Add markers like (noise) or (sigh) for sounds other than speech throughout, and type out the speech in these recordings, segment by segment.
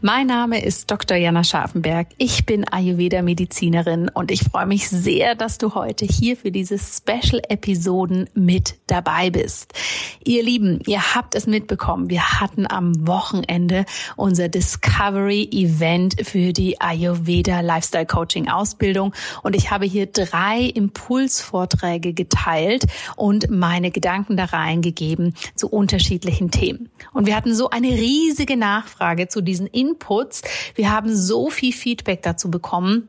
Mein Name ist Dr. Jana Scharfenberg. Ich bin Ayurveda-Medizinerin und ich freue mich sehr, dass du heute hier für diese Special-Episoden mit dabei bist. Ihr Lieben, ihr habt es mitbekommen. Wir hatten am Wochenende unser Discovery-Event für die Ayurveda Lifestyle Coaching Ausbildung und ich habe hier drei Impulsvorträge geteilt und meine Gedanken da reingegeben zu unterschiedlichen Themen. Und wir hatten so eine riesige Nachfrage zu diesen Inputs. Wir haben so viel Feedback dazu bekommen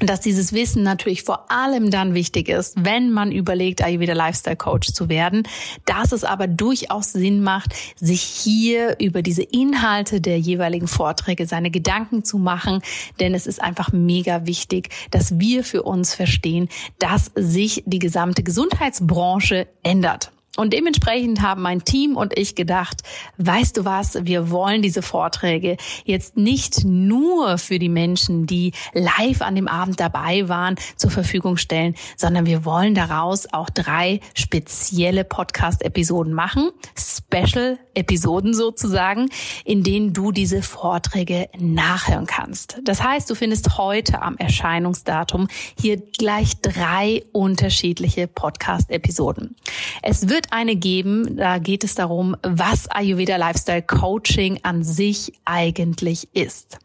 dass dieses Wissen natürlich vor allem dann wichtig ist, wenn man überlegt, Ayurveda Lifestyle Coach zu werden, dass es aber durchaus Sinn macht, sich hier über diese Inhalte der jeweiligen Vorträge seine Gedanken zu machen, denn es ist einfach mega wichtig, dass wir für uns verstehen, dass sich die gesamte Gesundheitsbranche ändert. Und dementsprechend haben mein Team und ich gedacht, weißt du was, wir wollen diese Vorträge jetzt nicht nur für die Menschen, die live an dem Abend dabei waren, zur Verfügung stellen, sondern wir wollen daraus auch drei spezielle Podcast-Episoden machen, Special-Episoden sozusagen, in denen du diese Vorträge nachhören kannst. Das heißt, du findest heute am Erscheinungsdatum hier gleich drei unterschiedliche Podcast-Episoden. Es wird eine geben, da geht es darum, was Ayurveda Lifestyle Coaching an sich eigentlich ist.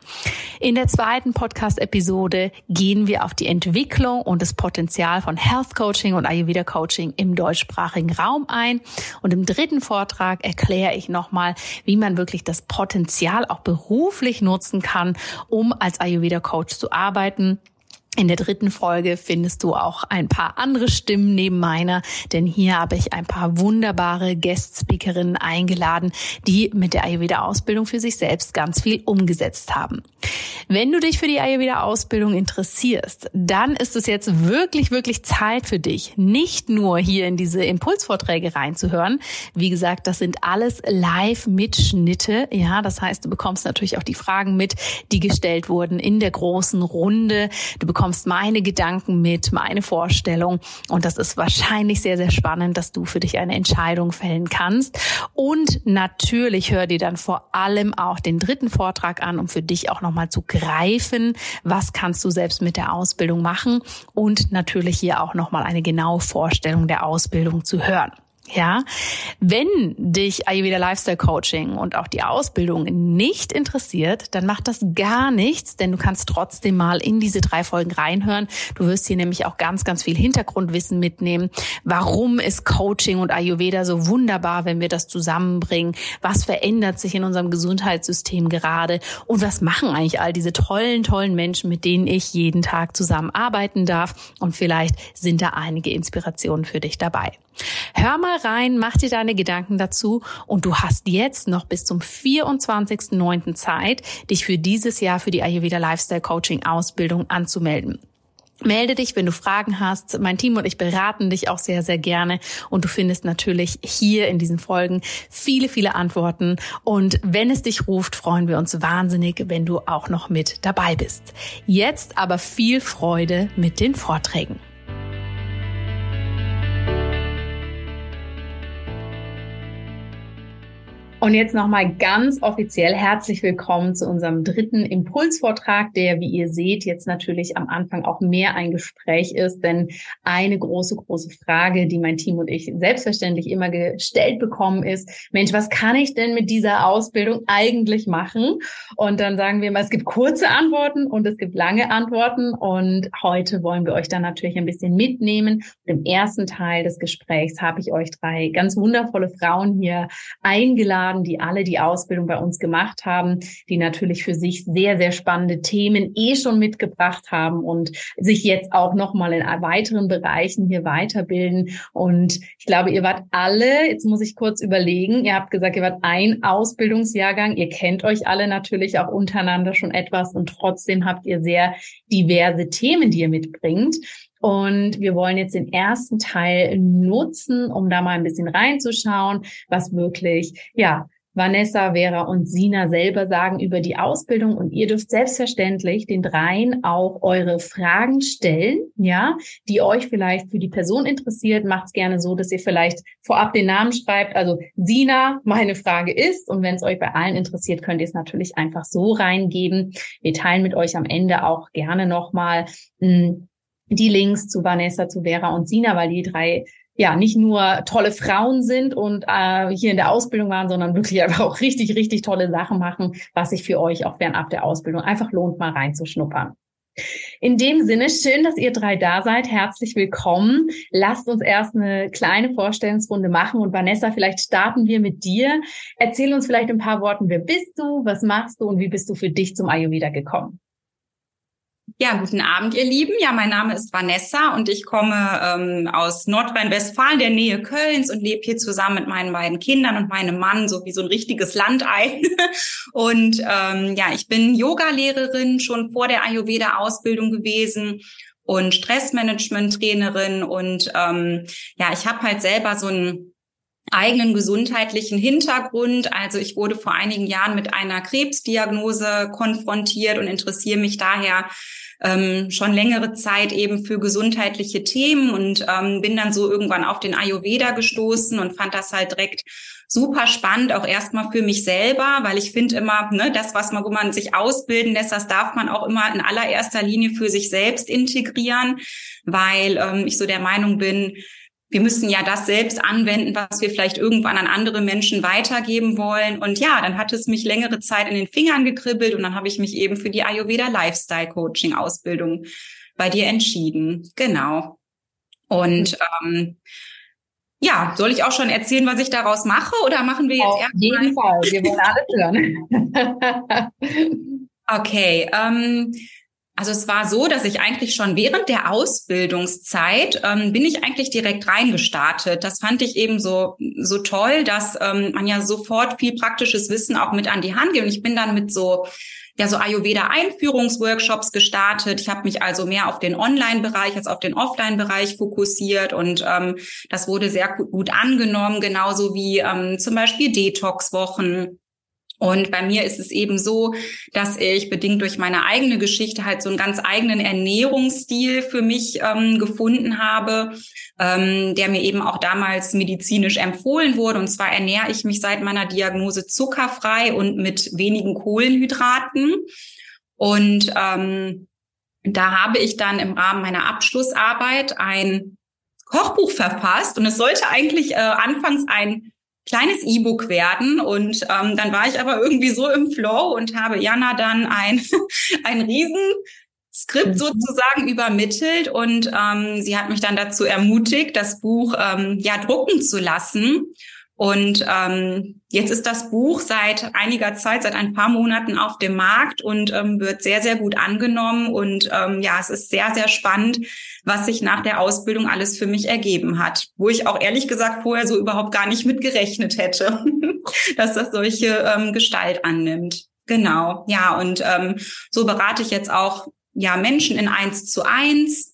In der zweiten Podcast-Episode gehen wir auf die Entwicklung und das Potenzial von Health Coaching und Ayurveda Coaching im deutschsprachigen Raum ein. Und im dritten Vortrag erkläre ich nochmal, wie man wirklich das Potenzial auch beruflich nutzen kann, um als Ayurveda Coach zu arbeiten in der dritten Folge findest du auch ein paar andere Stimmen neben meiner, denn hier habe ich ein paar wunderbare Guest-Speakerinnen eingeladen, die mit der Ayurveda-Ausbildung für sich selbst ganz viel umgesetzt haben. Wenn du dich für die Ayurveda-Ausbildung interessierst, dann ist es jetzt wirklich, wirklich Zeit für dich, nicht nur hier in diese Impulsvorträge reinzuhören. Wie gesagt, das sind alles Live-Mitschnitte. Ja, das heißt, du bekommst natürlich auch die Fragen mit, die gestellt wurden in der großen Runde. Du bekommst meine Gedanken mit, meine Vorstellung. Und das ist wahrscheinlich sehr, sehr spannend, dass du für dich eine Entscheidung fällen kannst. Und natürlich hör dir dann vor allem auch den dritten Vortrag an, um für dich auch nochmal zu greifen, was kannst du selbst mit der Ausbildung machen und natürlich hier auch nochmal eine genaue Vorstellung der Ausbildung zu hören. Ja, wenn dich Ayurveda Lifestyle Coaching und auch die Ausbildung nicht interessiert, dann macht das gar nichts, denn du kannst trotzdem mal in diese drei Folgen reinhören. Du wirst hier nämlich auch ganz, ganz viel Hintergrundwissen mitnehmen. Warum ist Coaching und Ayurveda so wunderbar, wenn wir das zusammenbringen? Was verändert sich in unserem Gesundheitssystem gerade? Und was machen eigentlich all diese tollen, tollen Menschen, mit denen ich jeden Tag zusammenarbeiten darf? Und vielleicht sind da einige Inspirationen für dich dabei. Hör mal rein, mach dir deine Gedanken dazu und du hast jetzt noch bis zum 24.09. Zeit, dich für dieses Jahr für die Ayurveda Lifestyle Coaching Ausbildung anzumelden. Melde dich, wenn du Fragen hast. Mein Team und ich beraten dich auch sehr, sehr gerne. Und du findest natürlich hier in diesen Folgen viele, viele Antworten. Und wenn es dich ruft, freuen wir uns wahnsinnig, wenn du auch noch mit dabei bist. Jetzt aber viel Freude mit den Vorträgen. Und jetzt nochmal ganz offiziell herzlich willkommen zu unserem dritten Impulsvortrag, der, wie ihr seht, jetzt natürlich am Anfang auch mehr ein Gespräch ist, denn eine große, große Frage, die mein Team und ich selbstverständlich immer gestellt bekommen, ist, Mensch, was kann ich denn mit dieser Ausbildung eigentlich machen? Und dann sagen wir immer, es gibt kurze Antworten und es gibt lange Antworten. Und heute wollen wir euch dann natürlich ein bisschen mitnehmen. Und Im ersten Teil des Gesprächs habe ich euch drei ganz wundervolle Frauen hier eingeladen eingeladen, die alle die Ausbildung bei uns gemacht haben, die natürlich für sich sehr, sehr spannende Themen eh schon mitgebracht haben und sich jetzt auch nochmal in weiteren Bereichen hier weiterbilden. Und ich glaube, ihr wart alle, jetzt muss ich kurz überlegen, ihr habt gesagt, ihr wart ein Ausbildungsjahrgang, ihr kennt euch alle natürlich auch untereinander schon etwas und trotzdem habt ihr sehr diverse Themen, die ihr mitbringt. Und wir wollen jetzt den ersten Teil nutzen, um da mal ein bisschen reinzuschauen, was wirklich, ja, Vanessa, Vera und Sina selber sagen über die Ausbildung und ihr dürft selbstverständlich den dreien auch eure Fragen stellen, ja, die euch vielleicht für die Person interessiert. Macht's gerne so, dass ihr vielleicht vorab den Namen schreibt. Also Sina, meine Frage ist und wenn es euch bei allen interessiert, könnt ihr es natürlich einfach so reingeben. Wir teilen mit euch am Ende auch gerne nochmal hm, die Links zu Vanessa, zu Vera und Sina, weil die drei ja nicht nur tolle Frauen sind und äh, hier in der Ausbildung waren, sondern wirklich (laughs) einfach auch richtig, richtig tolle Sachen machen, was sich für euch auch fernab der Ausbildung einfach lohnt, mal reinzuschnuppern. In dem Sinne, schön, dass ihr drei da seid. Herzlich willkommen. Lasst uns erst eine kleine Vorstellungsrunde machen und Vanessa, vielleicht starten wir mit dir. Erzähl uns vielleicht ein paar Worten, wer bist du, was machst du und wie bist du für dich zum Ayurveda gekommen? Ja, guten Abend, ihr Lieben. Ja, mein Name ist Vanessa und ich komme ähm, aus Nordrhein-Westfalen, der Nähe Kölns und lebe hier zusammen mit meinen beiden Kindern und meinem Mann, so wie so ein richtiges Landei. (laughs) und ähm, ja, ich bin Yogalehrerin schon vor der Ayurveda-Ausbildung gewesen und Stressmanagement-Trainerin und ähm, ja, ich habe halt selber so einen eigenen gesundheitlichen Hintergrund. Also ich wurde vor einigen Jahren mit einer Krebsdiagnose konfrontiert und interessiere mich daher ähm, schon längere Zeit eben für gesundheitliche Themen und ähm, bin dann so irgendwann auf den Ayurveda gestoßen und fand das halt direkt super spannend, auch erstmal für mich selber, weil ich finde immer, ne, das, was man, wo man sich ausbilden lässt, das darf man auch immer in allererster Linie für sich selbst integrieren, weil ähm, ich so der Meinung bin, wir müssen ja das selbst anwenden, was wir vielleicht irgendwann an andere Menschen weitergeben wollen. Und ja, dann hat es mich längere Zeit in den Fingern gekribbelt und dann habe ich mich eben für die Ayurveda Lifestyle Coaching Ausbildung bei dir entschieden. Genau. Und ähm, ja, soll ich auch schon erzählen, was ich daraus mache oder machen wir jetzt Auf jeden Fall, wir wollen alle hören. (laughs) okay, ähm, also es war so, dass ich eigentlich schon während der Ausbildungszeit ähm, bin ich eigentlich direkt reingestartet. Das fand ich eben so so toll, dass ähm, man ja sofort viel praktisches Wissen auch mit an die Hand gibt. Und ich bin dann mit so ja so Ayurveda Einführungsworkshops gestartet. Ich habe mich also mehr auf den Online-Bereich als auf den Offline-Bereich fokussiert und ähm, das wurde sehr gut, gut angenommen, genauso wie ähm, zum Beispiel Detox-Wochen und bei mir ist es eben so, dass ich bedingt durch meine eigene Geschichte halt so einen ganz eigenen Ernährungsstil für mich ähm, gefunden habe, ähm, der mir eben auch damals medizinisch empfohlen wurde. Und zwar ernähre ich mich seit meiner Diagnose zuckerfrei und mit wenigen Kohlenhydraten. Und ähm, da habe ich dann im Rahmen meiner Abschlussarbeit ein Kochbuch verfasst und es sollte eigentlich äh, anfangs ein kleines E-Book werden. Und ähm, dann war ich aber irgendwie so im Flow und habe Jana dann ein, (laughs) ein riesen Skript mhm. sozusagen übermittelt und ähm, sie hat mich dann dazu ermutigt, das Buch ähm, ja drucken zu lassen. Und ähm, jetzt ist das Buch seit einiger Zeit, seit ein paar Monaten auf dem Markt und ähm, wird sehr, sehr gut angenommen. Und ähm, ja, es ist sehr, sehr spannend, was sich nach der Ausbildung alles für mich ergeben hat, wo ich auch ehrlich gesagt vorher so überhaupt gar nicht mit gerechnet hätte, (laughs) dass das solche ähm, Gestalt annimmt. Genau, ja, und ähm, so berate ich jetzt auch ja Menschen in eins zu eins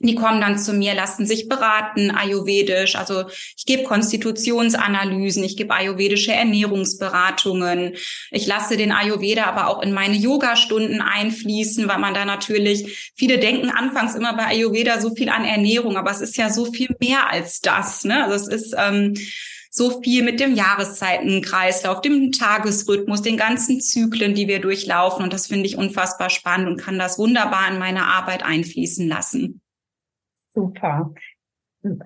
die kommen dann zu mir, lassen sich beraten, ayurvedisch. Also ich gebe Konstitutionsanalysen, ich gebe ayurvedische Ernährungsberatungen. Ich lasse den Ayurveda aber auch in meine Yogastunden einfließen, weil man da natürlich, viele denken anfangs immer bei Ayurveda so viel an Ernährung, aber es ist ja so viel mehr als das. Ne? Also es ist ähm, so viel mit dem Jahreszeitenkreislauf, dem Tagesrhythmus, den ganzen Zyklen, die wir durchlaufen. Und das finde ich unfassbar spannend und kann das wunderbar in meine Arbeit einfließen lassen. Super.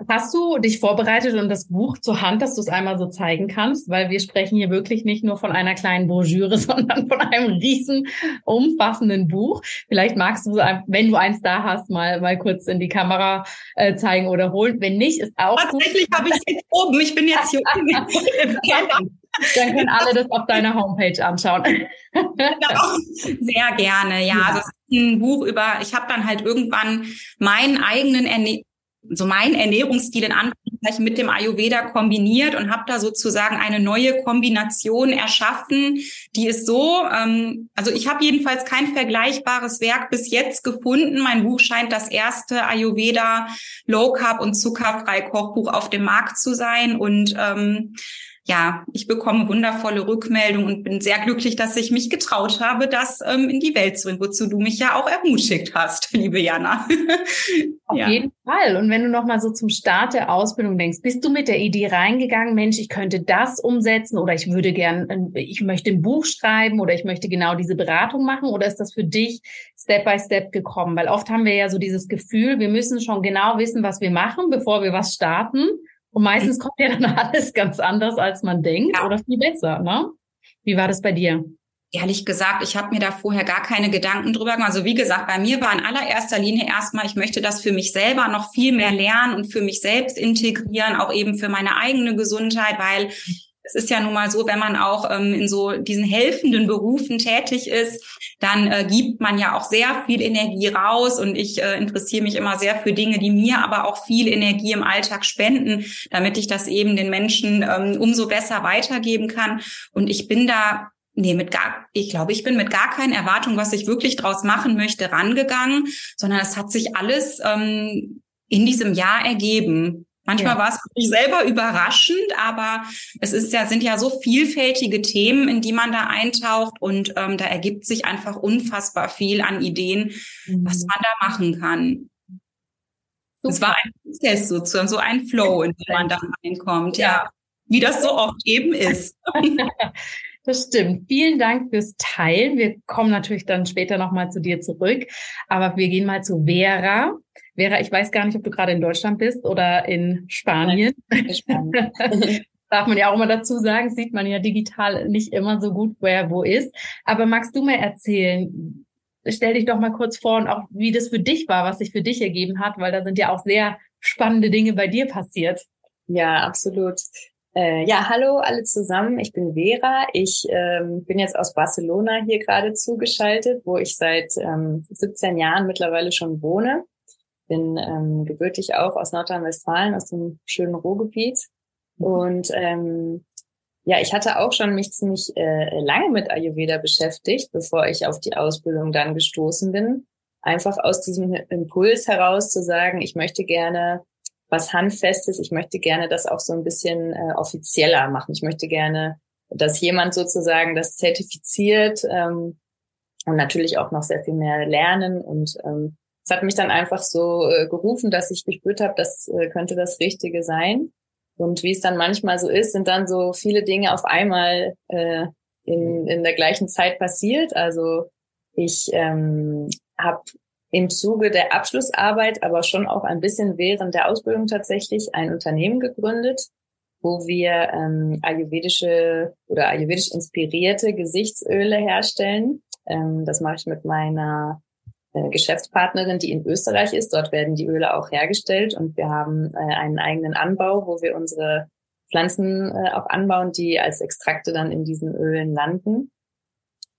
Hast du dich vorbereitet und das Buch zur Hand, dass du es einmal so zeigen kannst? Weil wir sprechen hier wirklich nicht nur von einer kleinen Broschüre, (laughs) sondern von einem riesen umfassenden Buch. Vielleicht magst du, wenn du eins da hast, mal, mal kurz in die Kamera äh, zeigen oder holen. Wenn nicht, ist auch Tatsächlich habe ich es jetzt oben. Ich bin jetzt hier oben. (laughs) Dann können alle das auf deiner Homepage anschauen. Genau. Sehr gerne, ja. ja. Also es ist ein Buch über, ich habe dann halt irgendwann meinen eigenen Erne so meinen Ernährungsstil in Anführungszeichen mit dem Ayurveda kombiniert und habe da sozusagen eine neue Kombination erschaffen, die ist so, ähm, also ich habe jedenfalls kein vergleichbares Werk bis jetzt gefunden. Mein Buch scheint das erste Ayurveda Low Carb und zuckerfrei Kochbuch auf dem Markt zu sein und ähm, ja, ich bekomme wundervolle Rückmeldungen und bin sehr glücklich, dass ich mich getraut habe, das ähm, in die Welt zu bringen, wozu du mich ja auch ermutigt hast, (laughs) liebe Jana. (laughs) Auf ja. jeden Fall. Und wenn du noch mal so zum Start der Ausbildung denkst, bist du mit der Idee reingegangen, Mensch, ich könnte das umsetzen oder ich würde gern, ich möchte ein Buch schreiben oder ich möchte genau diese Beratung machen oder ist das für dich Step by Step gekommen? Weil oft haben wir ja so dieses Gefühl, wir müssen schon genau wissen, was wir machen, bevor wir was starten. Und meistens kommt ja dann (laughs) alles ganz anders, als man denkt ja. oder viel besser. Ne? Wie war das bei dir? Ehrlich gesagt, ich habe mir da vorher gar keine Gedanken drüber gemacht. Also wie gesagt, bei mir war in allererster Linie erstmal, ich möchte das für mich selber noch viel mehr lernen und für mich selbst integrieren, auch eben für meine eigene Gesundheit, weil es ist ja nun mal so, wenn man auch ähm, in so diesen helfenden Berufen tätig ist, dann äh, gibt man ja auch sehr viel Energie raus und ich äh, interessiere mich immer sehr für Dinge, die mir aber auch viel Energie im Alltag spenden, damit ich das eben den Menschen ähm, umso besser weitergeben kann. Und ich bin da Nee, mit gar, ich glaube, ich bin mit gar keinen Erwartungen, was ich wirklich draus machen möchte, rangegangen, sondern es hat sich alles ähm, in diesem Jahr ergeben. Manchmal ja. war es für mich selber überraschend, aber es ist ja, sind ja so vielfältige Themen, in die man da eintaucht und ähm, da ergibt sich einfach unfassbar viel an Ideen, mhm. was man da machen kann. Es war ein Prozess sozusagen, so ein Flow, in den man da reinkommt, ja. ja. Wie das so oft eben ist. (laughs) Das stimmt. Vielen Dank fürs Teilen. Wir kommen natürlich dann später nochmal zu dir zurück. Aber wir gehen mal zu Vera. Vera, ich weiß gar nicht, ob du gerade in Deutschland bist oder in Spanien. in Spanien. (laughs) Darf man ja auch immer dazu sagen, sieht man ja digital nicht immer so gut, wer wo ist. Aber magst du mir erzählen, stell dich doch mal kurz vor und auch wie das für dich war, was sich für dich ergeben hat, weil da sind ja auch sehr spannende Dinge bei dir passiert. Ja, absolut. Äh, ja, hallo alle zusammen. Ich bin Vera. Ich ähm, bin jetzt aus Barcelona hier gerade zugeschaltet, wo ich seit ähm, 17 Jahren mittlerweile schon wohne. Bin ähm, gebürtig auch aus Nordrhein-Westfalen, aus dem schönen Ruhrgebiet. Mhm. Und ähm, ja, ich hatte auch schon mich ziemlich äh, lange mit Ayurveda beschäftigt, bevor ich auf die Ausbildung dann gestoßen bin. Einfach aus diesem Impuls heraus zu sagen, ich möchte gerne was Handfestes. Ich möchte gerne das auch so ein bisschen äh, offizieller machen. Ich möchte gerne, dass jemand sozusagen das zertifiziert ähm, und natürlich auch noch sehr viel mehr lernen. Und ähm, es hat mich dann einfach so äh, gerufen, dass ich gespürt habe, das äh, könnte das Richtige sein. Und wie es dann manchmal so ist, sind dann so viele Dinge auf einmal äh, in, in der gleichen Zeit passiert. Also ich ähm, habe im Zuge der Abschlussarbeit, aber schon auch ein bisschen während der Ausbildung tatsächlich ein Unternehmen gegründet, wo wir ähm, ayurvedische oder ayurvedisch inspirierte Gesichtsöle herstellen. Ähm, das mache ich mit meiner Geschäftspartnerin, die in Österreich ist. Dort werden die Öle auch hergestellt und wir haben äh, einen eigenen Anbau, wo wir unsere Pflanzen äh, auch anbauen, die als Extrakte dann in diesen Ölen landen.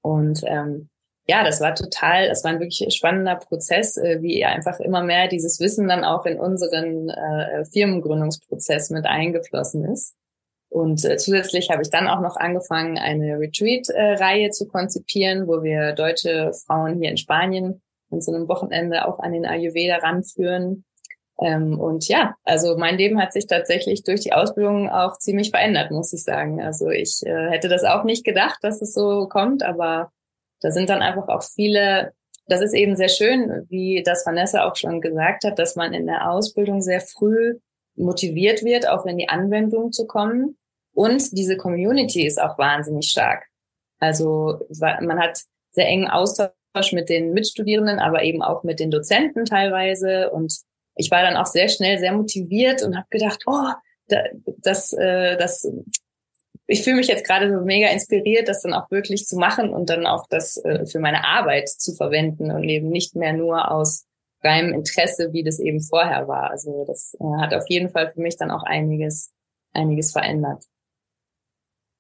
Und ähm, ja, das war total, das war ein wirklich spannender Prozess, äh, wie einfach immer mehr dieses Wissen dann auch in unseren äh, Firmengründungsprozess mit eingeflossen ist. Und äh, zusätzlich habe ich dann auch noch angefangen, eine Retreat-Reihe zu konzipieren, wo wir deutsche Frauen hier in Spanien an so einem Wochenende auch an den Ayurveda ranführen. Ähm, und ja, also mein Leben hat sich tatsächlich durch die Ausbildung auch ziemlich verändert, muss ich sagen. Also ich äh, hätte das auch nicht gedacht, dass es so kommt, aber da sind dann einfach auch viele, das ist eben sehr schön, wie das Vanessa auch schon gesagt hat, dass man in der Ausbildung sehr früh motiviert wird, auch in die Anwendung zu kommen. Und diese Community ist auch wahnsinnig stark. Also man hat sehr engen Austausch mit den Mitstudierenden, aber eben auch mit den Dozenten teilweise. Und ich war dann auch sehr schnell sehr motiviert und habe gedacht, oh, das, äh, das ich fühle mich jetzt gerade so mega inspiriert, das dann auch wirklich zu machen und dann auch das äh, für meine Arbeit zu verwenden und eben nicht mehr nur aus reinem Interesse, wie das eben vorher war. Also das äh, hat auf jeden Fall für mich dann auch einiges, einiges verändert.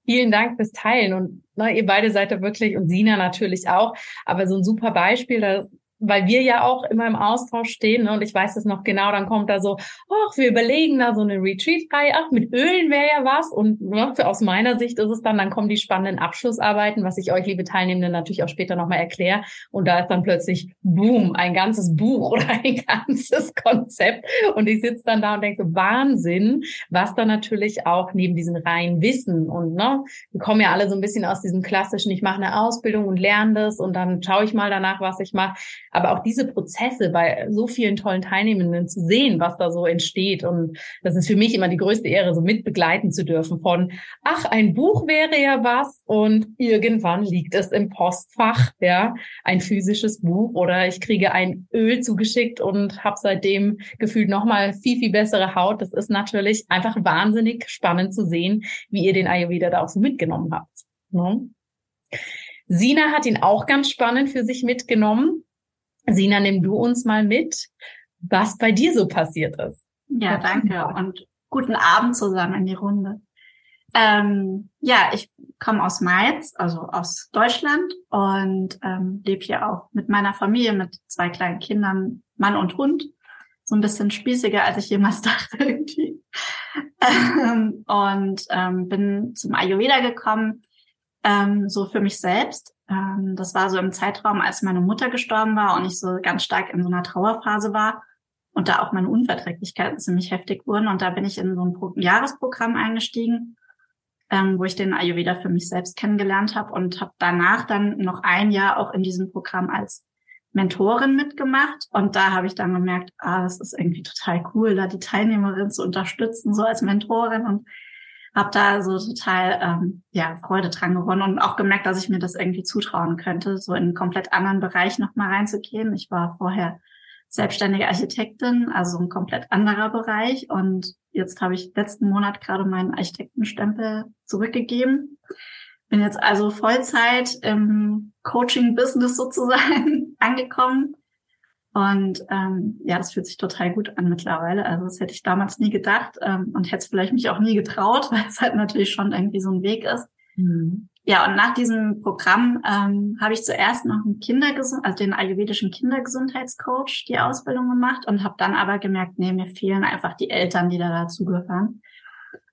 Vielen Dank fürs Teilen. Und na, ihr beide seid da wirklich und Sina natürlich auch, aber so ein super Beispiel, da weil wir ja auch immer im Austausch stehen ne, und ich weiß es noch genau, dann kommt da so, ach, wir überlegen da so eine Retreat-Reihe, ach, mit Ölen wäre ja was. Und ne, für, aus meiner Sicht ist es dann, dann kommen die spannenden Abschlussarbeiten, was ich euch, liebe Teilnehmende, natürlich auch später nochmal erkläre. Und da ist dann plötzlich, boom, ein ganzes Buch (laughs) oder ein ganzes Konzept. Und ich sitze dann da und denke Wahnsinn, was da natürlich auch neben diesem reinen Wissen und ne, wir kommen ja alle so ein bisschen aus diesem klassischen, ich mache eine Ausbildung und lerne das und dann schaue ich mal danach, was ich mache. Aber auch diese Prozesse bei so vielen tollen Teilnehmenden zu sehen, was da so entsteht. Und das ist für mich immer die größte Ehre, so mit begleiten zu dürfen von, ach, ein Buch wäre ja was und irgendwann liegt es im Postfach, ja, ein physisches Buch oder ich kriege ein Öl zugeschickt und habe seitdem gefühlt nochmal viel, viel bessere Haut. Das ist natürlich einfach wahnsinnig spannend zu sehen, wie ihr den Ayurveda da auch so mitgenommen habt. Ne? Sina hat ihn auch ganz spannend für sich mitgenommen. Sina, nimm du uns mal mit, was bei dir so passiert ist. Ja, danke und guten Abend zusammen in die Runde. Ähm, ja, ich komme aus Mainz, also aus Deutschland und ähm, lebe hier auch mit meiner Familie, mit zwei kleinen Kindern, Mann und Hund. So ein bisschen spießiger, als ich jemals (laughs) dachte irgendwie. Ähm, und ähm, bin zum Ayurveda gekommen ähm, so für mich selbst. Ähm, das war so im Zeitraum, als meine Mutter gestorben war und ich so ganz stark in so einer Trauerphase war und da auch meine Unverträglichkeiten ziemlich heftig wurden. Und da bin ich in so ein Pro Jahresprogramm eingestiegen, ähm, wo ich den Ayurveda für mich selbst kennengelernt habe und habe danach dann noch ein Jahr auch in diesem Programm als Mentorin mitgemacht. Und da habe ich dann gemerkt, ah, das ist irgendwie total cool, da die Teilnehmerin zu unterstützen, so als Mentorin und habe da so total ähm, ja Freude dran gewonnen und auch gemerkt, dass ich mir das irgendwie zutrauen könnte, so in einen komplett anderen Bereich nochmal reinzugehen. Ich war vorher selbstständige Architektin, also ein komplett anderer Bereich. Und jetzt habe ich letzten Monat gerade meinen Architektenstempel zurückgegeben. Bin jetzt also Vollzeit im Coaching-Business sozusagen (laughs) angekommen und ähm, ja, das fühlt sich total gut an mittlerweile. Also das hätte ich damals nie gedacht ähm, und hätte es vielleicht mich auch nie getraut, (laughs) weil es halt natürlich schon irgendwie so ein Weg ist. Mhm. Ja, und nach diesem Programm ähm, habe ich zuerst noch einen Kindergesund, also den ayurvedischen Kindergesundheitscoach die Ausbildung gemacht und habe dann aber gemerkt, nee, mir fehlen einfach die Eltern, die da dazugehören.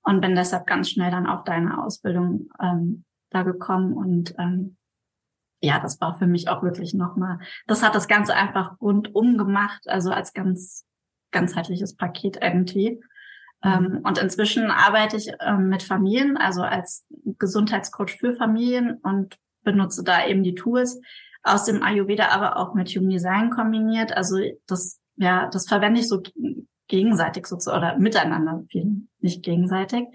Und bin deshalb ganz schnell dann auf deine Ausbildung ähm, da gekommen und ähm, ja, das war für mich auch wirklich nochmal, das hat das Ganze einfach rundum gemacht, also als ganz ganzheitliches Paket irgendwie. Mhm. Ähm, und inzwischen arbeite ich ähm, mit Familien, also als Gesundheitscoach für Familien und benutze da eben die Tools aus dem Ayurveda, aber auch mit Human Design kombiniert. Also das, ja, das verwende ich so gegenseitig sozusagen oder miteinander, nicht gegenseitig.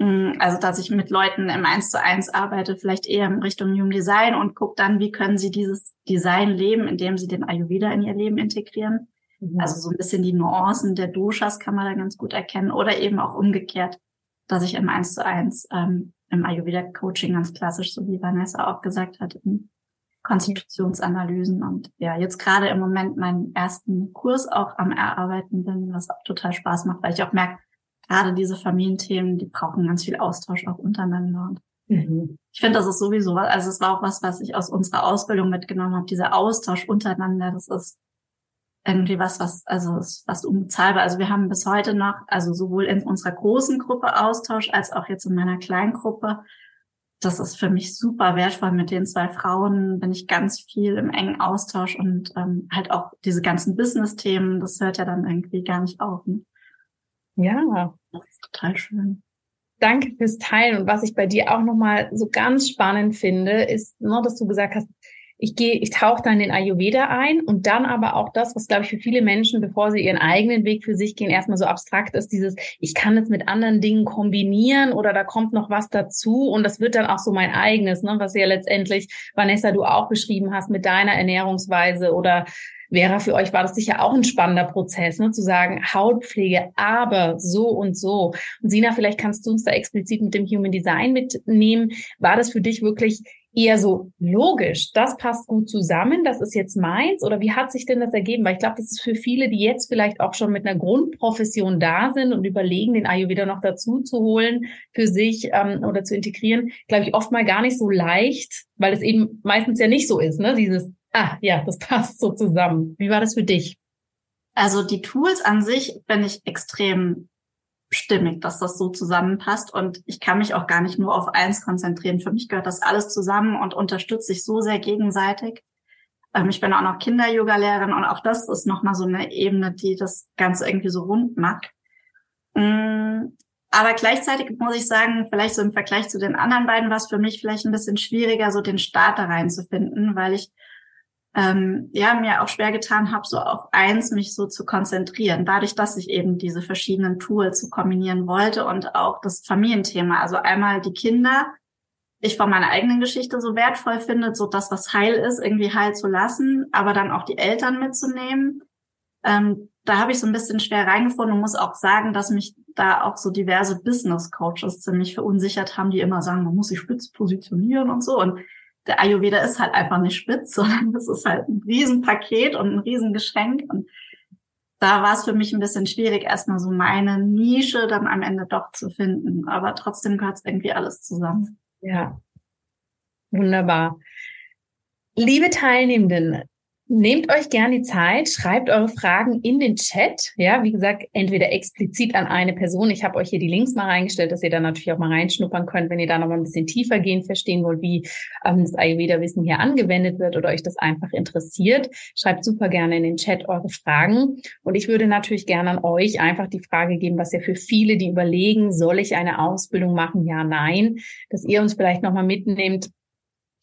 Mm, also, dass ich mit Leuten im Eins zu eins arbeite, vielleicht eher in Richtung Human Design und gucke dann, wie können sie dieses Design leben, indem sie den Ayurveda in ihr Leben integrieren. Mhm. Also so ein bisschen die Nuancen der Doshas kann man da ganz gut erkennen oder eben auch umgekehrt, dass ich im Eins zu eins ähm, im Ayurveda-Coaching ganz klassisch, so wie Vanessa auch gesagt hat, in Konstitutionsanalysen und ja, jetzt gerade im Moment meinen ersten Kurs auch am Erarbeiten bin, was auch total Spaß macht, weil ich auch merke, gerade diese Familienthemen, die brauchen ganz viel Austausch auch untereinander. Mhm. Ich finde, das ist sowieso, also es war auch was, was ich aus unserer Ausbildung mitgenommen habe, dieser Austausch untereinander, das ist irgendwie was, was, also ist fast unbezahlbar. Also wir haben bis heute noch, also sowohl in unserer großen Gruppe Austausch als auch jetzt in meiner kleinen Gruppe. Das ist für mich super wertvoll. Mit den zwei Frauen bin ich ganz viel im engen Austausch und ähm, halt auch diese ganzen Business-Themen, das hört ja dann irgendwie gar nicht auf. Ne? Ja. Das ist total schön. Danke fürs Teilen. Und was ich bei dir auch nochmal so ganz spannend finde, ist, ne, dass du gesagt hast, ich gehe, ich tauche dann in den Ayurveda ein und dann aber auch das, was glaube ich für viele Menschen, bevor sie ihren eigenen Weg für sich gehen, erstmal so abstrakt ist, dieses, ich kann es mit anderen Dingen kombinieren oder da kommt noch was dazu und das wird dann auch so mein eigenes, ne, was ja letztendlich, Vanessa, du auch beschrieben hast mit deiner Ernährungsweise oder Vera, für euch war das sicher auch ein spannender Prozess, ne, zu sagen, Hautpflege, aber so und so. Und Sina, vielleicht kannst du uns da explizit mit dem Human Design mitnehmen. War das für dich wirklich eher so logisch, das passt gut zusammen, das ist jetzt meins? Oder wie hat sich denn das ergeben? Weil ich glaube, das ist für viele, die jetzt vielleicht auch schon mit einer Grundprofession da sind und überlegen, den Ayurveda noch dazu zu holen für sich ähm, oder zu integrieren, glaube ich, oft mal gar nicht so leicht, weil es eben meistens ja nicht so ist, ne? Dieses Ah, ja, das (laughs) passt so zusammen. Wie war das für dich? Also die Tools an sich bin ich extrem stimmig, dass das so zusammenpasst. Und ich kann mich auch gar nicht nur auf eins konzentrieren. Für mich gehört das alles zusammen und unterstützt sich so sehr gegenseitig. Ähm, ich bin auch noch Kinder-Yoga-Lehrerin und auch das ist nochmal so eine Ebene, die das Ganze irgendwie so rund macht. Mm, aber gleichzeitig muss ich sagen, vielleicht so im Vergleich zu den anderen beiden war es für mich vielleicht ein bisschen schwieriger, so den Start da reinzufinden, weil ich ähm, ja mir auch schwer getan habe, so auf eins mich so zu konzentrieren. Dadurch, dass ich eben diese verschiedenen Tools so kombinieren wollte und auch das Familienthema. Also einmal die Kinder, ich von meiner eigenen Geschichte so wertvoll finde, so das, was heil ist, irgendwie heil zu lassen, aber dann auch die Eltern mitzunehmen. Ähm, da habe ich so ein bisschen schwer reingefunden und muss auch sagen, dass mich da auch so diverse Business Coaches ziemlich verunsichert haben, die immer sagen, man muss sich spitz positionieren und so. Und der Ayurveda ist halt einfach nicht spitz, (laughs) sondern das ist halt ein Riesenpaket und ein Riesengeschenk. Und da war es für mich ein bisschen schwierig, erstmal so meine Nische dann am Ende doch zu finden. Aber trotzdem gehört es irgendwie alles zusammen. Ja. Wunderbar. Liebe Teilnehmenden, Nehmt euch gern die Zeit, schreibt eure Fragen in den Chat. Ja, wie gesagt, entweder explizit an eine Person. Ich habe euch hier die Links mal reingestellt, dass ihr da natürlich auch mal reinschnuppern könnt, wenn ihr da noch mal ein bisschen tiefer gehen, verstehen wollt, wie ähm, das Ayurveda-Wissen hier angewendet wird oder euch das einfach interessiert. Schreibt super gerne in den Chat eure Fragen. Und ich würde natürlich gerne an euch einfach die Frage geben, was ja für viele, die überlegen, soll ich eine Ausbildung machen? Ja, nein. Dass ihr uns vielleicht noch mal mitnehmt,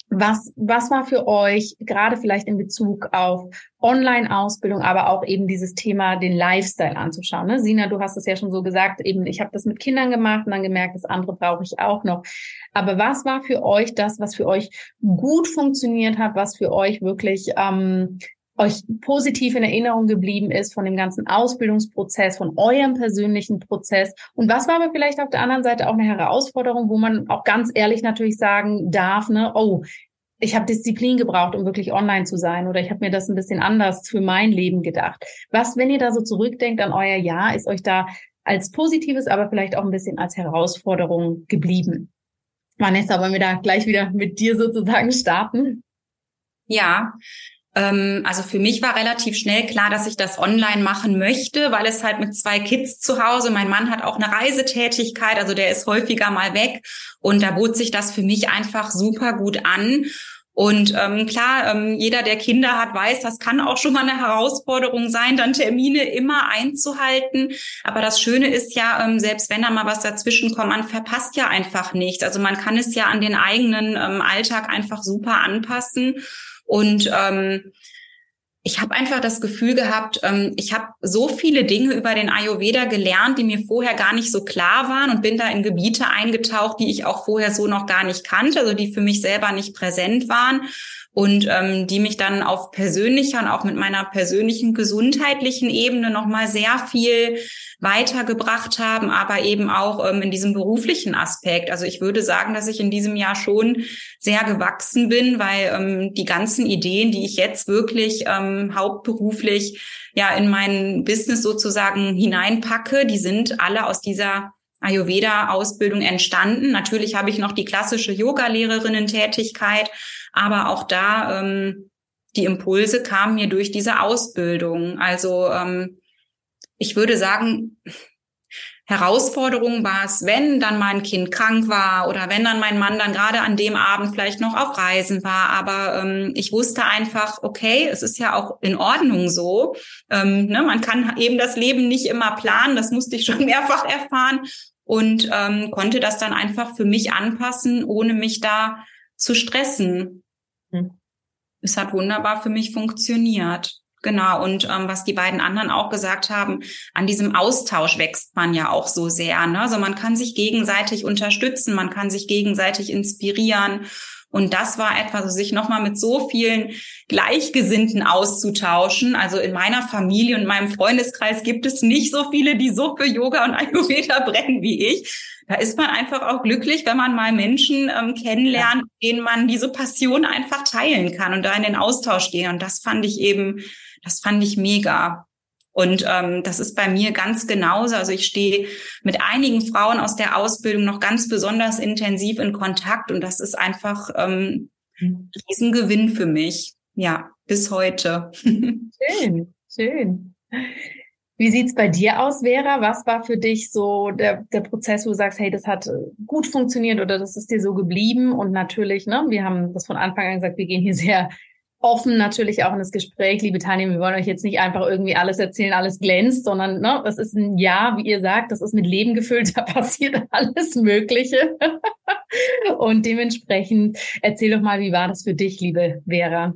was, was war für euch gerade vielleicht in Bezug auf Online-Ausbildung, aber auch eben dieses Thema, den Lifestyle anzuschauen? Ne? Sina, du hast es ja schon so gesagt, eben ich habe das mit Kindern gemacht und dann gemerkt, das andere brauche ich auch noch. Aber was war für euch das, was für euch gut funktioniert hat, was für euch wirklich ähm, euch positiv in Erinnerung geblieben ist von dem ganzen Ausbildungsprozess, von eurem persönlichen Prozess? Und was war aber vielleicht auf der anderen Seite auch eine Herausforderung, wo man auch ganz ehrlich natürlich sagen darf, ne, oh, ich habe Disziplin gebraucht, um wirklich online zu sein oder ich habe mir das ein bisschen anders für mein Leben gedacht. Was, wenn ihr da so zurückdenkt an euer Jahr, ist euch da als positives, aber vielleicht auch ein bisschen als Herausforderung geblieben? Vanessa, wollen wir da gleich wieder mit dir sozusagen starten? Ja, also für mich war relativ schnell klar, dass ich das online machen möchte, weil es halt mit zwei Kids zu Hause, mein Mann hat auch eine Reisetätigkeit, also der ist häufiger mal weg und da bot sich das für mich einfach super gut an. Und ähm, klar, ähm, jeder, der Kinder hat, weiß, das kann auch schon mal eine Herausforderung sein, dann Termine immer einzuhalten. Aber das Schöne ist ja, ähm, selbst wenn da mal was dazwischen kommt, man verpasst ja einfach nichts. Also man kann es ja an den eigenen ähm, Alltag einfach super anpassen. Und ähm, ich habe einfach das Gefühl gehabt, ähm, ich habe so viele Dinge über den Ayurveda gelernt, die mir vorher gar nicht so klar waren und bin da in Gebiete eingetaucht, die ich auch vorher so noch gar nicht kannte, also die für mich selber nicht präsent waren und ähm, die mich dann auf persönlicher und auch mit meiner persönlichen gesundheitlichen Ebene noch mal sehr viel weitergebracht haben, aber eben auch ähm, in diesem beruflichen Aspekt. Also ich würde sagen, dass ich in diesem Jahr schon sehr gewachsen bin, weil ähm, die ganzen Ideen, die ich jetzt wirklich ähm, hauptberuflich ja in mein Business sozusagen hineinpacke, die sind alle aus dieser Ayurveda-Ausbildung entstanden. Natürlich habe ich noch die klassische Yoga-Lehrerinnen-Tätigkeit, aber auch da ähm, die Impulse kamen mir durch diese Ausbildung. Also ähm, ich würde sagen, Herausforderung war es, wenn dann mein Kind krank war oder wenn dann mein Mann dann gerade an dem Abend vielleicht noch auf Reisen war. Aber ähm, ich wusste einfach, okay, es ist ja auch in Ordnung so. Ähm, ne, man kann eben das Leben nicht immer planen. Das musste ich schon (laughs) mehrfach erfahren und ähm, konnte das dann einfach für mich anpassen, ohne mich da zu stressen. Hm. Es hat wunderbar für mich funktioniert. Genau, und ähm, was die beiden anderen auch gesagt haben, an diesem Austausch wächst man ja auch so sehr. Ne? Also man kann sich gegenseitig unterstützen, man kann sich gegenseitig inspirieren. Und das war etwas, sich nochmal mit so vielen Gleichgesinnten auszutauschen. Also in meiner Familie und meinem Freundeskreis gibt es nicht so viele, die so für Yoga und (laughs) Ayurveda brennen wie ich da ist man einfach auch glücklich, wenn man mal Menschen ähm, kennenlernt, ja. denen man diese Passion einfach teilen kann und da in den Austausch gehen. Und das fand ich eben, das fand ich mega. Und ähm, das ist bei mir ganz genauso. Also ich stehe mit einigen Frauen aus der Ausbildung noch ganz besonders intensiv in Kontakt und das ist einfach ähm, ein Riesengewinn für mich. Ja. bis heute. (laughs) Schön, schön. Wie sieht's bei dir aus, Vera? Was war für dich so der, der Prozess, wo du sagst, hey, das hat gut funktioniert oder das ist dir so geblieben? Und natürlich, ne, wir haben das von Anfang an gesagt, wir gehen hier sehr offen natürlich auch in das Gespräch, liebe Teilnehmer. Wir wollen euch jetzt nicht einfach irgendwie alles erzählen, alles glänzt, sondern ne, es ist ein Jahr, wie ihr sagt, das ist mit Leben gefüllt, (laughs) da passiert alles Mögliche. (laughs) Und dementsprechend erzähl doch mal, wie war das für dich, liebe Vera?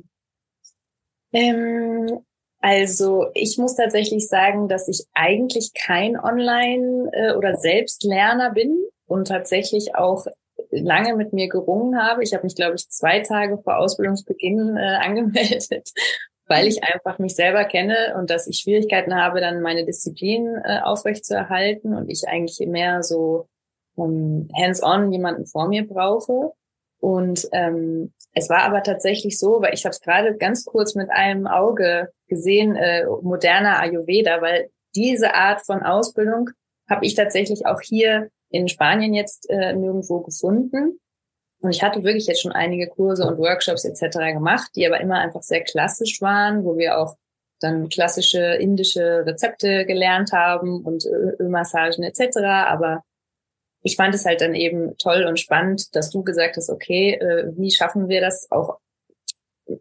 Ähm, also ich muss tatsächlich sagen, dass ich eigentlich kein Online- äh, oder Selbstlerner bin und tatsächlich auch lange mit mir gerungen habe. Ich habe mich, glaube ich, zwei Tage vor Ausbildungsbeginn äh, (laughs) angemeldet, weil ich einfach mich selber kenne und dass ich Schwierigkeiten habe, dann meine Disziplin äh, aufrechtzuerhalten und ich eigentlich mehr so um, hands-on jemanden vor mir brauche. Und ähm, es war aber tatsächlich so, weil ich habe es gerade ganz kurz mit einem Auge gesehen, äh, moderner Ayurveda, weil diese Art von Ausbildung habe ich tatsächlich auch hier in Spanien jetzt äh, nirgendwo gefunden. Und ich hatte wirklich jetzt schon einige Kurse und Workshops etc. gemacht, die aber immer einfach sehr klassisch waren, wo wir auch dann klassische indische Rezepte gelernt haben und Ölmassagen etc. Aber ich fand es halt dann eben toll und spannend, dass du gesagt hast, okay, äh, wie schaffen wir das auch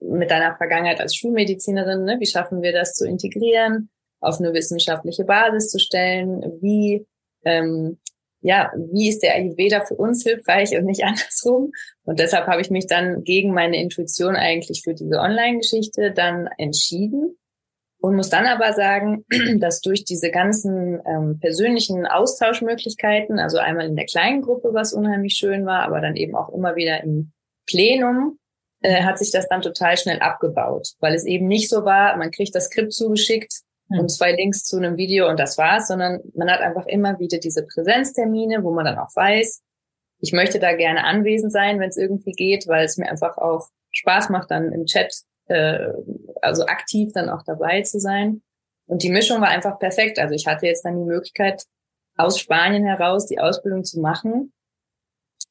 mit deiner Vergangenheit als Schulmedizinerin, ne? wie schaffen wir das zu integrieren, auf eine wissenschaftliche Basis zu stellen, wie ähm, ja, wie ist der Ayurveda für uns hilfreich und nicht (laughs) andersrum? Und deshalb habe ich mich dann gegen meine Intuition eigentlich für diese Online-Geschichte dann entschieden und muss dann aber sagen, (clears throat) dass durch diese ganzen ähm, persönlichen Austauschmöglichkeiten, also einmal in der kleinen Gruppe, was unheimlich schön war, aber dann eben auch immer wieder im Plenum, äh, hat sich das dann total schnell abgebaut, weil es eben nicht so war, man kriegt das Skript zugeschickt. Und zwei Links zu einem Video und das war's, sondern man hat einfach immer wieder diese Präsenztermine, wo man dann auch weiß, ich möchte da gerne anwesend sein, wenn es irgendwie geht, weil es mir einfach auch Spaß macht, dann im Chat, äh, also aktiv dann auch dabei zu sein. Und die Mischung war einfach perfekt. Also ich hatte jetzt dann die Möglichkeit, aus Spanien heraus die Ausbildung zu machen.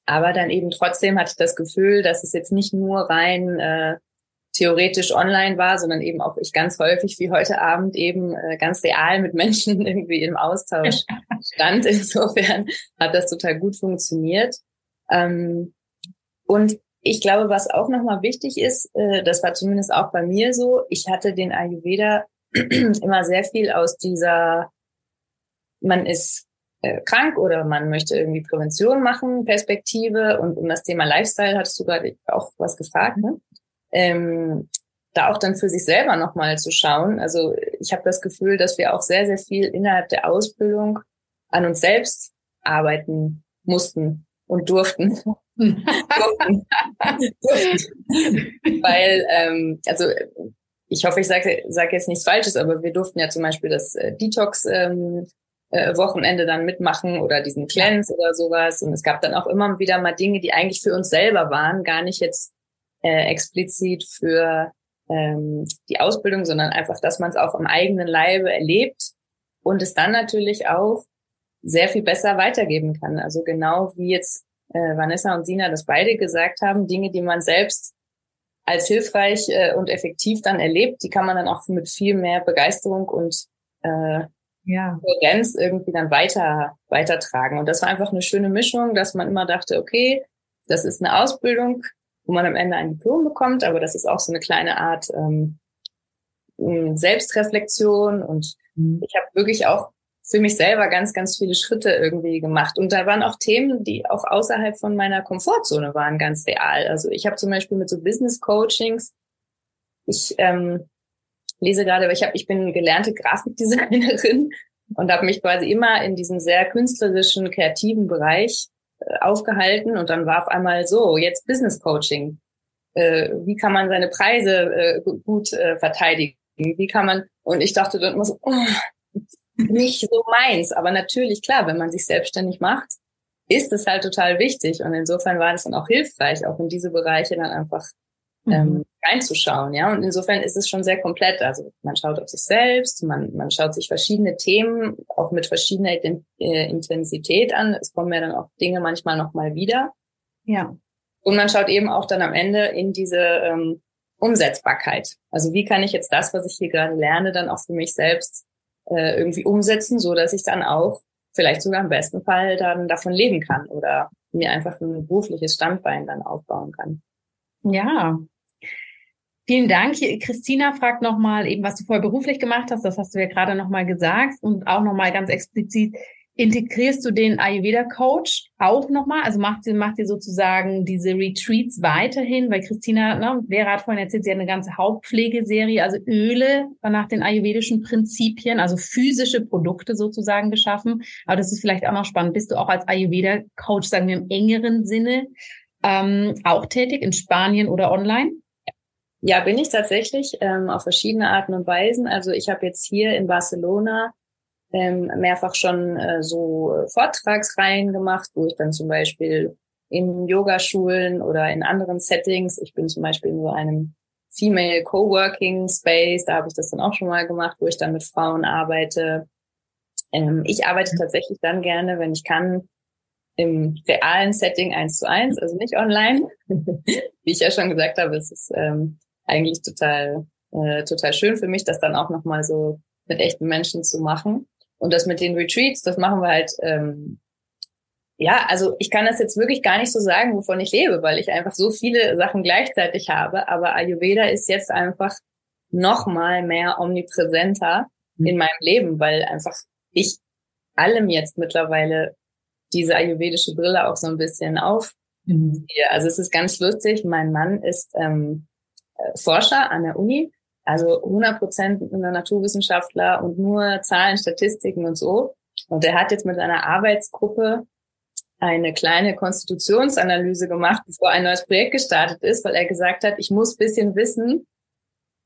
Aber dann eben trotzdem hatte ich das Gefühl, dass es jetzt nicht nur rein äh, theoretisch online war, sondern eben auch ich ganz häufig wie heute Abend eben äh, ganz real mit Menschen (laughs) irgendwie im Austausch (laughs) stand. Insofern hat das total gut funktioniert. Ähm, und ich glaube, was auch nochmal wichtig ist, äh, das war zumindest auch bei mir so, ich hatte den Ayurveda (clears throat) immer sehr viel aus dieser, man ist äh, krank oder man möchte irgendwie Prävention machen, Perspektive und um das Thema Lifestyle hattest du gerade auch was gefragt, ne? Ähm, da auch dann für sich selber nochmal zu schauen. Also ich habe das Gefühl, dass wir auch sehr, sehr viel innerhalb der Ausbildung an uns selbst arbeiten mussten und durften. (laughs) durften. durften. Weil, ähm, also ich hoffe, ich sage sag jetzt nichts Falsches, aber wir durften ja zum Beispiel das äh, Detox ähm, äh, Wochenende dann mitmachen oder diesen Cleanse oder sowas. Und es gab dann auch immer wieder mal Dinge, die eigentlich für uns selber waren, gar nicht jetzt äh, explizit für ähm, die Ausbildung, sondern einfach, dass man es auch im eigenen Leibe erlebt und es dann natürlich auch sehr viel besser weitergeben kann. Also genau wie jetzt äh, Vanessa und Sina das beide gesagt haben, Dinge, die man selbst als hilfreich äh, und effektiv dann erlebt, die kann man dann auch mit viel mehr Begeisterung und äh, ja. Kohärenz irgendwie dann weiter weitertragen. Und das war einfach eine schöne Mischung, dass man immer dachte, okay, das ist eine Ausbildung, wo man am Ende ein Diplom bekommt, aber das ist auch so eine kleine Art ähm, Selbstreflexion und mhm. ich habe wirklich auch für mich selber ganz, ganz viele Schritte irgendwie gemacht. Und da waren auch Themen, die auch außerhalb von meiner Komfortzone waren, ganz real. Also ich habe zum Beispiel mit so Business Coachings, ich ähm, lese gerade, ich habe, ich bin gelernte Grafikdesignerin (laughs) und habe mich quasi immer in diesem sehr künstlerischen, kreativen Bereich aufgehalten und dann war auf einmal so, jetzt Business Coaching. Äh, wie kann man seine Preise äh, gut äh, verteidigen? Wie kann man, und ich dachte dann immer so, oh, nicht so meins. Aber natürlich, klar, wenn man sich selbstständig macht, ist es halt total wichtig. Und insofern war das dann auch hilfreich, auch in diese Bereiche dann einfach ähm, mhm. Reinzuschauen, ja. Und insofern ist es schon sehr komplett. Also man schaut auf sich selbst, man, man schaut sich verschiedene Themen auch mit verschiedener äh, Intensität an. Es kommen ja dann auch Dinge manchmal nochmal wieder. Ja. Und man schaut eben auch dann am Ende in diese ähm, Umsetzbarkeit. Also wie kann ich jetzt das, was ich hier gerade lerne, dann auch für mich selbst äh, irgendwie umsetzen, so dass ich dann auch vielleicht sogar im besten Fall dann davon leben kann oder mir einfach ein berufliches Standbein dann aufbauen kann. Ja. Vielen Dank. Christina fragt nochmal eben, was du vorher beruflich gemacht hast. Das hast du ja gerade nochmal gesagt und auch nochmal ganz explizit integrierst du den Ayurveda-Coach auch nochmal? Also macht ihr, macht ihr sozusagen diese Retreats weiterhin? Weil Christina, ne, Vera hat vorhin erzählt, sie hat eine ganze Hauptpflegeserie, also Öle nach den ayurvedischen Prinzipien, also physische Produkte sozusagen geschaffen. Aber das ist vielleicht auch noch spannend. Bist du auch als Ayurveda-Coach, sagen wir im engeren Sinne, ähm, auch tätig in Spanien oder online? Ja, bin ich tatsächlich ähm, auf verschiedene Arten und Weisen. Also ich habe jetzt hier in Barcelona ähm, mehrfach schon äh, so Vortragsreihen gemacht, wo ich dann zum Beispiel in Yogaschulen oder in anderen Settings, ich bin zum Beispiel in so einem Female Coworking Space, da habe ich das dann auch schon mal gemacht, wo ich dann mit Frauen arbeite. Ähm, ich arbeite tatsächlich dann gerne, wenn ich kann, im realen Setting eins zu eins, also nicht online. (laughs) Wie ich ja schon gesagt habe, es ist ähm, eigentlich total, äh, total schön für mich, das dann auch nochmal so mit echten Menschen zu machen. Und das mit den Retreats, das machen wir halt, ähm, ja, also ich kann das jetzt wirklich gar nicht so sagen, wovon ich lebe, weil ich einfach so viele Sachen gleichzeitig habe. Aber Ayurveda ist jetzt einfach noch mal mehr omnipräsenter mhm. in meinem Leben, weil einfach ich allem jetzt mittlerweile diese ayurvedische Brille auch so ein bisschen auf. Mhm. Also es ist ganz lustig. Mein Mann ist ähm, äh, Forscher an der Uni also 100 Prozent Naturwissenschaftler und nur Zahlen, Statistiken und so. Und er hat jetzt mit einer Arbeitsgruppe eine kleine Konstitutionsanalyse gemacht, bevor ein neues Projekt gestartet ist, weil er gesagt hat, ich muss bisschen wissen,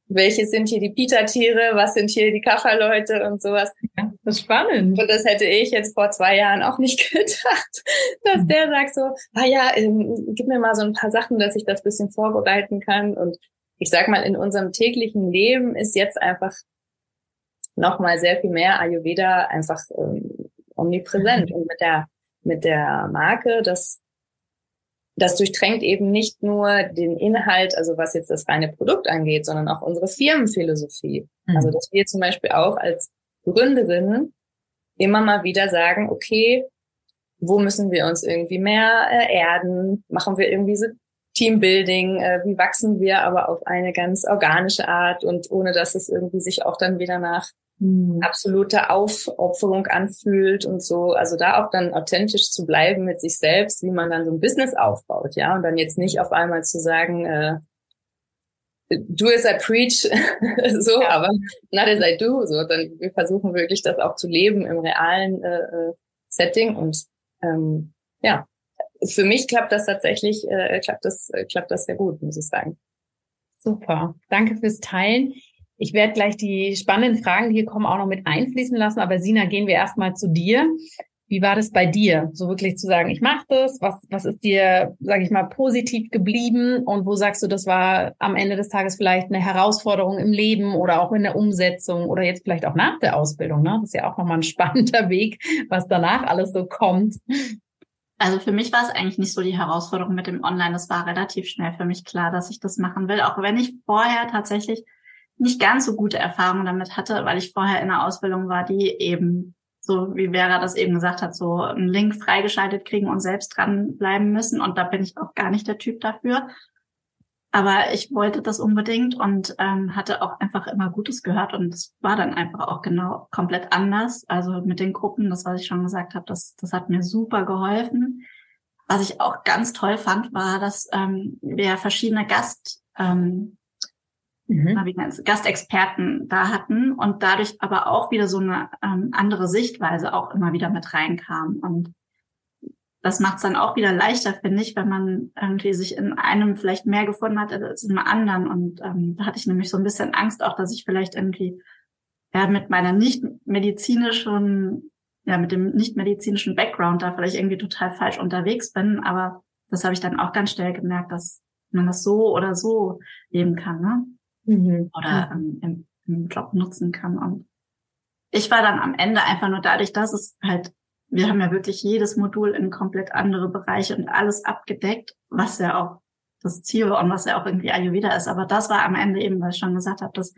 welche sind hier die Pita-Tiere, was sind hier die Kafferleute und sowas. Ja, das ist spannend. Und das hätte ich jetzt vor zwei Jahren auch nicht (laughs) gedacht, dass mhm. der sagt so, ah ja, ähm, gib mir mal so ein paar Sachen, dass ich das bisschen vorbereiten kann. Und ich sag mal, in unserem täglichen Leben ist jetzt einfach nochmal sehr viel mehr Ayurveda einfach ähm, omnipräsent. Und mit der, mit der Marke, das, das durchdrängt eben nicht nur den Inhalt, also was jetzt das reine Produkt angeht, sondern auch unsere Firmenphilosophie. Mhm. Also, dass wir zum Beispiel auch als Gründerinnen immer mal wieder sagen, okay, wo müssen wir uns irgendwie mehr äh, erden? Machen wir irgendwie so Teambuilding, äh, wie wachsen wir aber auf eine ganz organische Art und ohne dass es irgendwie sich auch dann wieder nach mhm. absoluter Aufopferung anfühlt und so. Also da auch dann authentisch zu bleiben mit sich selbst, wie man dann so ein Business aufbaut, ja, und dann jetzt nicht auf einmal zu sagen, äh, do as I preach, (laughs) so, ja. aber not as I do, so, dann wir versuchen wirklich das auch zu leben im realen äh, äh Setting und ähm, ja, für mich klappt das tatsächlich, äh, klappt das, äh, klappt das sehr gut, muss ich sagen. Super. Danke fürs Teilen. Ich werde gleich die spannenden Fragen, die hier kommen, auch noch mit einfließen lassen. Aber Sina, gehen wir erstmal zu dir. Wie war das bei dir? So wirklich zu sagen, ich mache das. Was, was ist dir, sage ich mal, positiv geblieben? Und wo sagst du, das war am Ende des Tages vielleicht eine Herausforderung im Leben oder auch in der Umsetzung oder jetzt vielleicht auch nach der Ausbildung? Ne? Das ist ja auch nochmal ein (laughs) spannender Weg, was danach alles so kommt. Also für mich war es eigentlich nicht so die Herausforderung mit dem Online. Das war relativ schnell für mich klar, dass ich das machen will. Auch wenn ich vorher tatsächlich nicht ganz so gute Erfahrungen damit hatte, weil ich vorher in einer Ausbildung war, die eben, so wie Vera das eben gesagt hat, so einen Link freigeschaltet kriegen und selbst dranbleiben müssen. Und da bin ich auch gar nicht der Typ dafür. Aber ich wollte das unbedingt und ähm, hatte auch einfach immer Gutes gehört und es war dann einfach auch genau komplett anders. Also mit den Gruppen, das was ich schon gesagt habe, das, das hat mir super geholfen. Was ich auch ganz toll fand, war, dass ähm, wir verschiedene Gast ähm, mhm. Gastexperten da hatten und dadurch aber auch wieder so eine ähm, andere Sichtweise auch immer wieder mit reinkam. Und das macht es dann auch wieder leichter, finde ich, wenn man irgendwie sich in einem vielleicht mehr gefunden hat als in einem anderen. Und ähm, da hatte ich nämlich so ein bisschen Angst auch, dass ich vielleicht irgendwie ja mit meiner nicht medizinischen, ja mit dem nicht medizinischen Background da vielleicht irgendwie total falsch unterwegs bin. Aber das habe ich dann auch ganz schnell gemerkt, dass man das so oder so leben kann, ne? Mhm. Oder ähm, im, im Job nutzen kann. Und ich war dann am Ende einfach nur dadurch, dass es halt wir haben ja wirklich jedes Modul in komplett andere Bereiche und alles abgedeckt, was ja auch das Ziel und was ja auch irgendwie Ayurveda ist. Aber das war am Ende eben, was ich schon gesagt habe, das,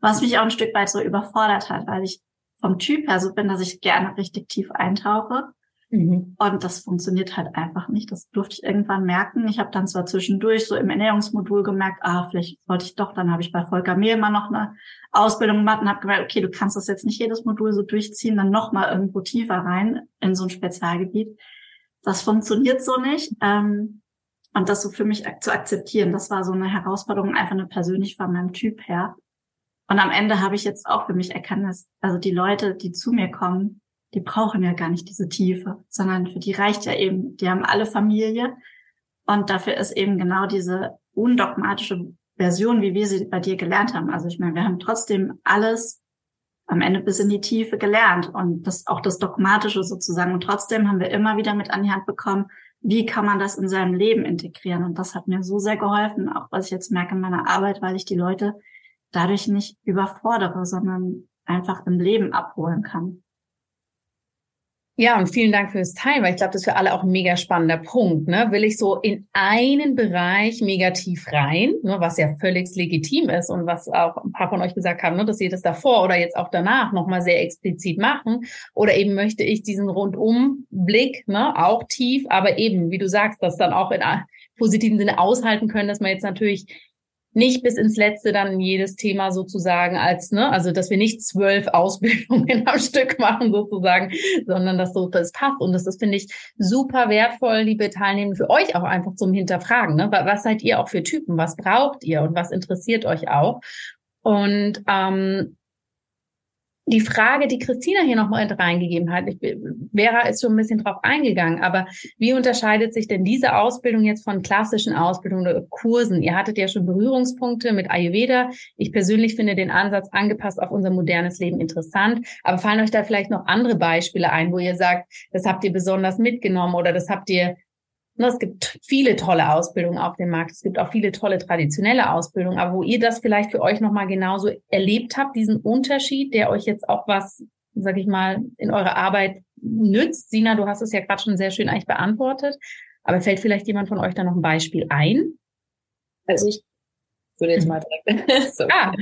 was mich auch ein Stück weit so überfordert hat, weil ich vom Typ her so bin, dass ich gerne richtig tief eintauche. Mhm. Und das funktioniert halt einfach nicht. Das durfte ich irgendwann merken. Ich habe dann zwar zwischendurch so im Ernährungsmodul gemerkt, ah, vielleicht wollte ich doch, dann habe ich bei Volker Mehlmann noch eine Ausbildung gemacht und habe gemerkt, okay, du kannst das jetzt nicht jedes Modul so durchziehen, dann noch mal irgendwo tiefer rein in so ein Spezialgebiet. Das funktioniert so nicht. Ähm, und das so für mich zu akzeptieren, das war so eine Herausforderung, einfach nur persönlich von meinem Typ her. Und am Ende habe ich jetzt auch für mich erkannt, dass also die Leute, die zu mir kommen, die brauchen ja gar nicht diese Tiefe, sondern für die reicht ja eben, die haben alle Familie. Und dafür ist eben genau diese undogmatische Version, wie wir sie bei dir gelernt haben. Also ich meine, wir haben trotzdem alles am Ende bis in die Tiefe gelernt und das auch das Dogmatische sozusagen. Und trotzdem haben wir immer wieder mit an die Hand bekommen, wie kann man das in seinem Leben integrieren? Und das hat mir so sehr geholfen, auch was ich jetzt merke in meiner Arbeit, weil ich die Leute dadurch nicht überfordere, sondern einfach im Leben abholen kann. Ja, und vielen Dank fürs Teilen, weil ich glaube, das ist für alle auch ein mega spannender Punkt. Ne? Will ich so in einen Bereich mega tief rein, ne, was ja völlig legitim ist und was auch ein paar von euch gesagt haben, ne, dass sie das davor oder jetzt auch danach nochmal sehr explizit machen. Oder eben möchte ich diesen Rundumblick, ne, auch tief, aber eben, wie du sagst, das dann auch in positiven Sinne aushalten können, dass man jetzt natürlich nicht bis ins Letzte dann jedes Thema sozusagen als, ne, also dass wir nicht zwölf (laughs) Ausbildungen am Stück machen sozusagen, sondern dass so das passt. Und das ist, finde ich, super wertvoll, liebe Teilnehmer, für euch auch einfach zum Hinterfragen. Ne? Was seid ihr auch für Typen? Was braucht ihr und was interessiert euch auch? Und ähm, die Frage, die Christina hier noch mal reingegeben hat, ich, Vera ist schon ein bisschen drauf eingegangen, aber wie unterscheidet sich denn diese Ausbildung jetzt von klassischen Ausbildungen oder Kursen? Ihr hattet ja schon Berührungspunkte mit Ayurveda. Ich persönlich finde den Ansatz angepasst auf unser modernes Leben interessant. Aber fallen euch da vielleicht noch andere Beispiele ein, wo ihr sagt, das habt ihr besonders mitgenommen oder das habt ihr es gibt viele tolle Ausbildungen auf dem Markt. Es gibt auch viele tolle traditionelle Ausbildungen. Aber wo ihr das vielleicht für euch nochmal genauso erlebt habt, diesen Unterschied, der euch jetzt auch was, sag ich mal, in eurer Arbeit nützt. Sina, du hast es ja gerade schon sehr schön eigentlich beantwortet. Aber fällt vielleicht jemand von euch da noch ein Beispiel ein? Also ich würde jetzt mal (laughs) direkt. (laughs) so. ah.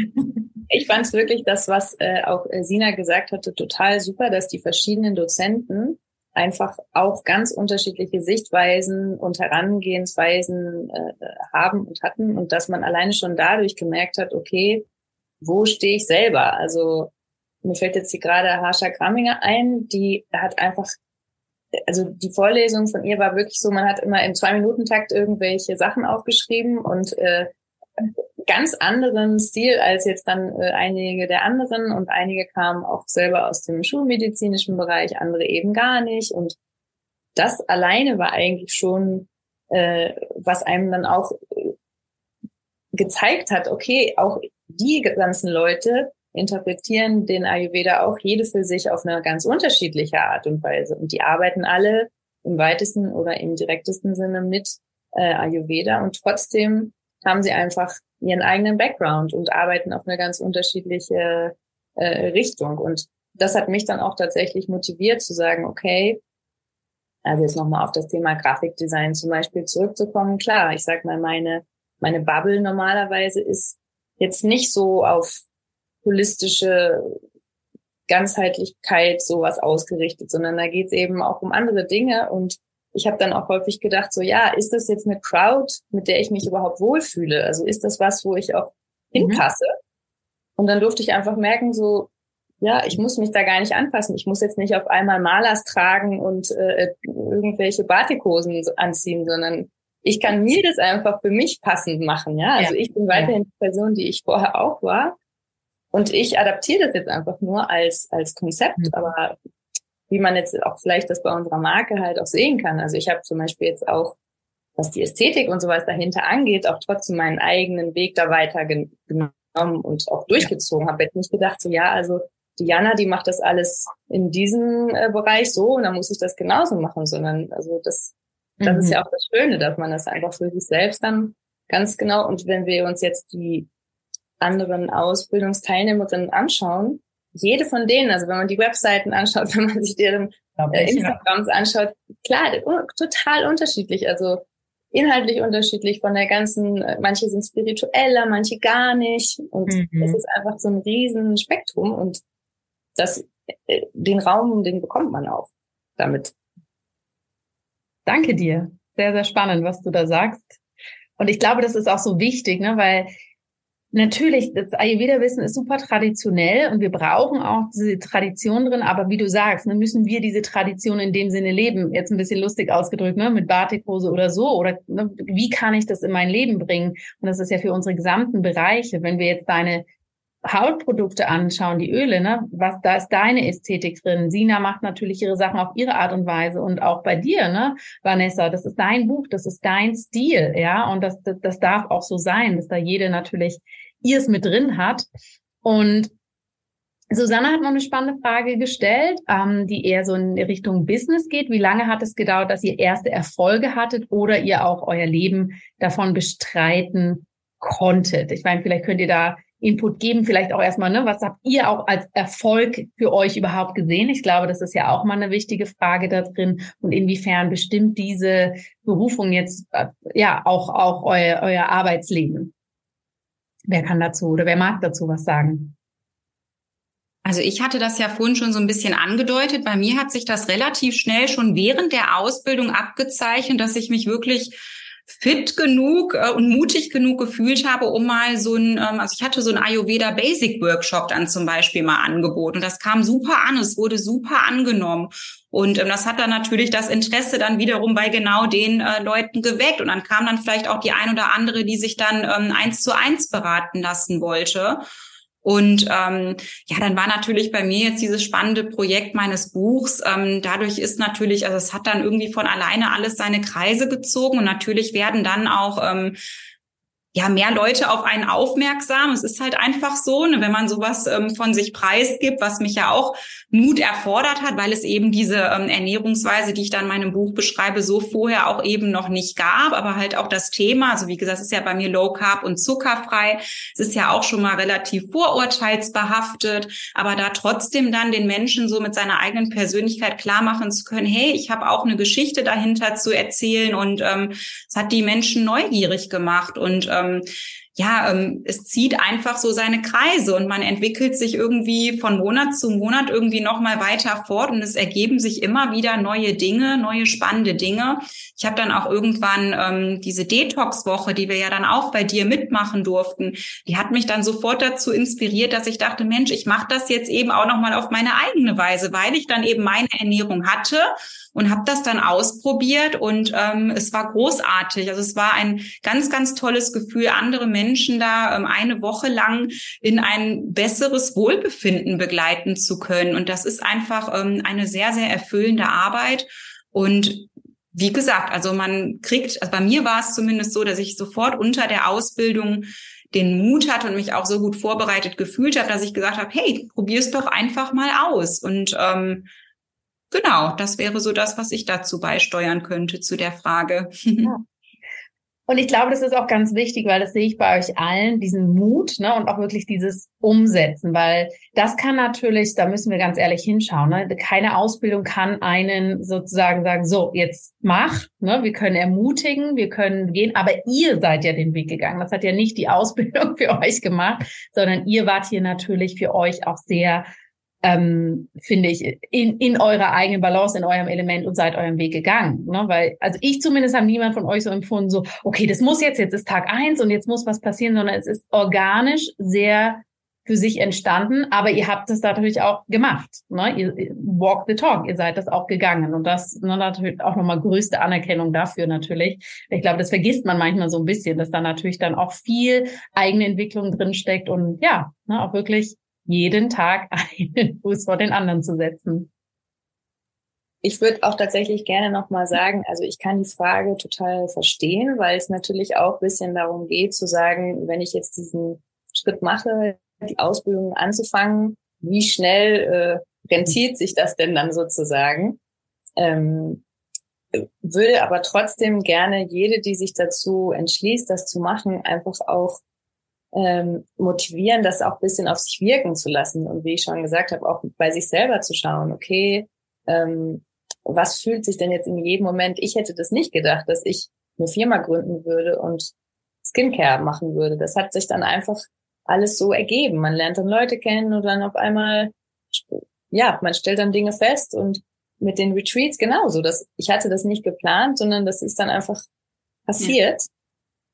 Ich fand es wirklich das, was äh, auch äh, Sina gesagt hatte, total super, dass die verschiedenen Dozenten einfach auch ganz unterschiedliche Sichtweisen und Herangehensweisen äh, haben und hatten und dass man alleine schon dadurch gemerkt hat, okay, wo stehe ich selber? Also mir fällt jetzt hier gerade Harsha Gramminger ein, die hat einfach, also die Vorlesung von ihr war wirklich so, man hat immer im Zwei-Minuten-Takt irgendwelche Sachen aufgeschrieben und äh, ganz anderen Stil als jetzt dann äh, einige der anderen. Und einige kamen auch selber aus dem schulmedizinischen Bereich, andere eben gar nicht. Und das alleine war eigentlich schon, äh, was einem dann auch äh, gezeigt hat, okay, auch die ganzen Leute interpretieren den Ayurveda auch jede für sich auf eine ganz unterschiedliche Art und Weise. Und die arbeiten alle im weitesten oder im direktesten Sinne mit äh, Ayurveda. Und trotzdem haben sie einfach ihren eigenen Background und arbeiten auf eine ganz unterschiedliche äh, Richtung. Und das hat mich dann auch tatsächlich motiviert zu sagen, okay, also jetzt nochmal auf das Thema Grafikdesign zum Beispiel zurückzukommen. Klar, ich sag mal, meine, meine Bubble normalerweise ist jetzt nicht so auf holistische Ganzheitlichkeit sowas ausgerichtet, sondern da geht es eben auch um andere Dinge und ich habe dann auch häufig gedacht, so ja, ist das jetzt eine Crowd, mit der ich mich überhaupt wohlfühle? Also ist das was, wo ich auch mhm. hinpasse? Mhm. Und dann durfte ich einfach merken, so ja, ich muss mich da gar nicht anpassen. Ich muss jetzt nicht auf einmal Malers tragen und äh, irgendwelche Batikhosen anziehen, sondern ich kann mir das einfach für mich passend machen. Ja, also ja. ich bin weiterhin die Person, die ich vorher auch war. Und ich adaptiere das jetzt einfach nur als, als Konzept, mhm. aber wie man jetzt auch vielleicht das bei unserer Marke halt auch sehen kann. Also ich habe zum Beispiel jetzt auch, was die Ästhetik und sowas dahinter angeht, auch trotzdem meinen eigenen Weg da weiter genommen und auch durchgezogen. Habe jetzt nicht gedacht, so ja, also Diana, die macht das alles in diesem äh, Bereich so und dann muss ich das genauso machen, sondern also das, das mhm. ist ja auch das Schöne, dass man das einfach für sich selbst dann ganz genau und wenn wir uns jetzt die anderen Ausbildungsteilnehmerinnen anschauen, jede von denen, also wenn man die Webseiten anschaut, (laughs) wenn man sich deren äh, Instagrams anschaut, klar, total unterschiedlich. Also inhaltlich unterschiedlich von der ganzen, manche sind spiritueller, manche gar nicht. Und mhm. es ist einfach so ein riesen Spektrum und das, äh, den Raum, den bekommt man auch damit. Danke dir. Sehr, sehr spannend, was du da sagst. Und ich glaube, das ist auch so wichtig, ne, weil Natürlich, das Ayurveda-Wissen ist super traditionell und wir brauchen auch diese Tradition drin, aber wie du sagst, ne, müssen wir diese Tradition in dem Sinne leben. Jetzt ein bisschen lustig ausgedrückt, ne, mit Batikhose oder so. Oder ne, wie kann ich das in mein Leben bringen? Und das ist ja für unsere gesamten Bereiche. Wenn wir jetzt deine Hautprodukte anschauen, die Öle, ne, was, da ist deine Ästhetik drin. Sina macht natürlich ihre Sachen auf ihre Art und Weise und auch bei dir, ne, Vanessa, das ist dein Buch, das ist dein Stil, ja, und das, das, das darf auch so sein, dass da jede natürlich ihr es mit drin hat. Und Susanne hat noch eine spannende Frage gestellt, ähm, die eher so in Richtung Business geht. Wie lange hat es gedauert, dass ihr erste Erfolge hattet oder ihr auch euer Leben davon bestreiten konntet? Ich meine, vielleicht könnt ihr da Input geben, vielleicht auch erstmal, ne, was habt ihr auch als Erfolg für euch überhaupt gesehen? Ich glaube, das ist ja auch mal eine wichtige Frage da drin und inwiefern bestimmt diese Berufung jetzt äh, ja auch auch euer, euer Arbeitsleben. Wer kann dazu oder wer mag dazu was sagen? Also ich hatte das ja vorhin schon so ein bisschen angedeutet. Bei mir hat sich das relativ schnell schon während der Ausbildung abgezeichnet, dass ich mich wirklich fit genug äh, und mutig genug gefühlt habe, um mal so ein, ähm, also ich hatte so ein Ayurveda Basic Workshop dann zum Beispiel mal angeboten. Und das kam super an, es wurde super angenommen. Und ähm, das hat dann natürlich das Interesse dann wiederum bei genau den äh, Leuten geweckt. Und dann kam dann vielleicht auch die ein oder andere, die sich dann ähm, eins zu eins beraten lassen wollte. Und ähm, ja, dann war natürlich bei mir jetzt dieses spannende Projekt meines Buchs. Ähm, dadurch ist natürlich, also es hat dann irgendwie von alleine alles seine Kreise gezogen und natürlich werden dann auch ähm, ja mehr Leute auf einen aufmerksam. Es ist halt einfach so, ne, wenn man sowas ähm, von sich preisgibt, was mich ja auch Mut erfordert hat, weil es eben diese ähm, Ernährungsweise, die ich dann in meinem Buch beschreibe, so vorher auch eben noch nicht gab, aber halt auch das Thema, also wie gesagt, es ist ja bei mir Low Carb und zuckerfrei. Es ist ja auch schon mal relativ vorurteilsbehaftet, aber da trotzdem dann den Menschen so mit seiner eigenen Persönlichkeit klar machen zu können, hey, ich habe auch eine Geschichte dahinter zu erzählen und ähm, es hat die Menschen neugierig gemacht und ähm, ähm, ja, ähm, es zieht einfach so seine Kreise und man entwickelt sich irgendwie von Monat zu Monat irgendwie noch mal weiter fort und es ergeben sich immer wieder neue Dinge, neue spannende Dinge. Ich habe dann auch irgendwann ähm, diese Detox-Woche, die wir ja dann auch bei dir mitmachen durften, die hat mich dann sofort dazu inspiriert, dass ich dachte, Mensch, ich mache das jetzt eben auch noch mal auf meine eigene Weise, weil ich dann eben meine Ernährung hatte und habe das dann ausprobiert und ähm, es war großartig. Also es war ein ganz, ganz tolles Gefühl, andere Menschen da ähm, eine Woche lang in ein besseres Wohlbefinden begleiten zu können. Und das ist einfach ähm, eine sehr, sehr erfüllende Arbeit. Und wie gesagt, also man kriegt, also bei mir war es zumindest so, dass ich sofort unter der Ausbildung den Mut hatte und mich auch so gut vorbereitet gefühlt habe, dass ich gesagt habe, hey, probier's doch einfach mal aus. Und ähm, Genau, das wäre so das, was ich dazu beisteuern könnte zu der Frage. Ja. (laughs) Und ich glaube, das ist auch ganz wichtig, weil das sehe ich bei euch allen, diesen Mut ne, und auch wirklich dieses Umsetzen, weil das kann natürlich, da müssen wir ganz ehrlich hinschauen, ne, keine Ausbildung kann einen sozusagen sagen, so, jetzt mach, ne, wir können ermutigen, wir können gehen, aber ihr seid ja den Weg gegangen. Das hat ja nicht die Ausbildung (laughs) für euch gemacht, sondern ihr wart hier natürlich für euch auch sehr ähm, finde ich, in, in eurer eigenen Balance, in eurem Element und seid eurem Weg gegangen. Ne? Weil, also ich zumindest habe niemand von euch so empfunden, so, okay, das muss jetzt, jetzt ist Tag eins und jetzt muss was passieren, sondern es ist organisch sehr für sich entstanden, aber ihr habt es natürlich auch gemacht. Ne? Ihr, walk the talk, ihr seid das auch gegangen. Und das ne, natürlich auch nochmal größte Anerkennung dafür natürlich. Ich glaube, das vergisst man manchmal so ein bisschen, dass da natürlich dann auch viel eigene Entwicklung drinsteckt und ja, ne, auch wirklich jeden Tag (laughs) einen Fuß vor den anderen zu setzen. Ich würde auch tatsächlich gerne nochmal sagen, also ich kann die Frage total verstehen, weil es natürlich auch ein bisschen darum geht zu sagen, wenn ich jetzt diesen Schritt mache, die Ausbildung anzufangen, wie schnell äh, rentiert sich das denn dann sozusagen? Ähm, würde aber trotzdem gerne jede, die sich dazu entschließt, das zu machen, einfach auch ähm, motivieren, das auch bisschen auf sich wirken zu lassen und wie ich schon gesagt habe, auch bei sich selber zu schauen, okay, ähm, was fühlt sich denn jetzt in jedem Moment, ich hätte das nicht gedacht, dass ich eine Firma gründen würde und Skincare machen würde. Das hat sich dann einfach alles so ergeben. Man lernt dann Leute kennen und dann auf einmal, ja, man stellt dann Dinge fest und mit den Retreats genauso. Das, ich hatte das nicht geplant, sondern das ist dann einfach passiert.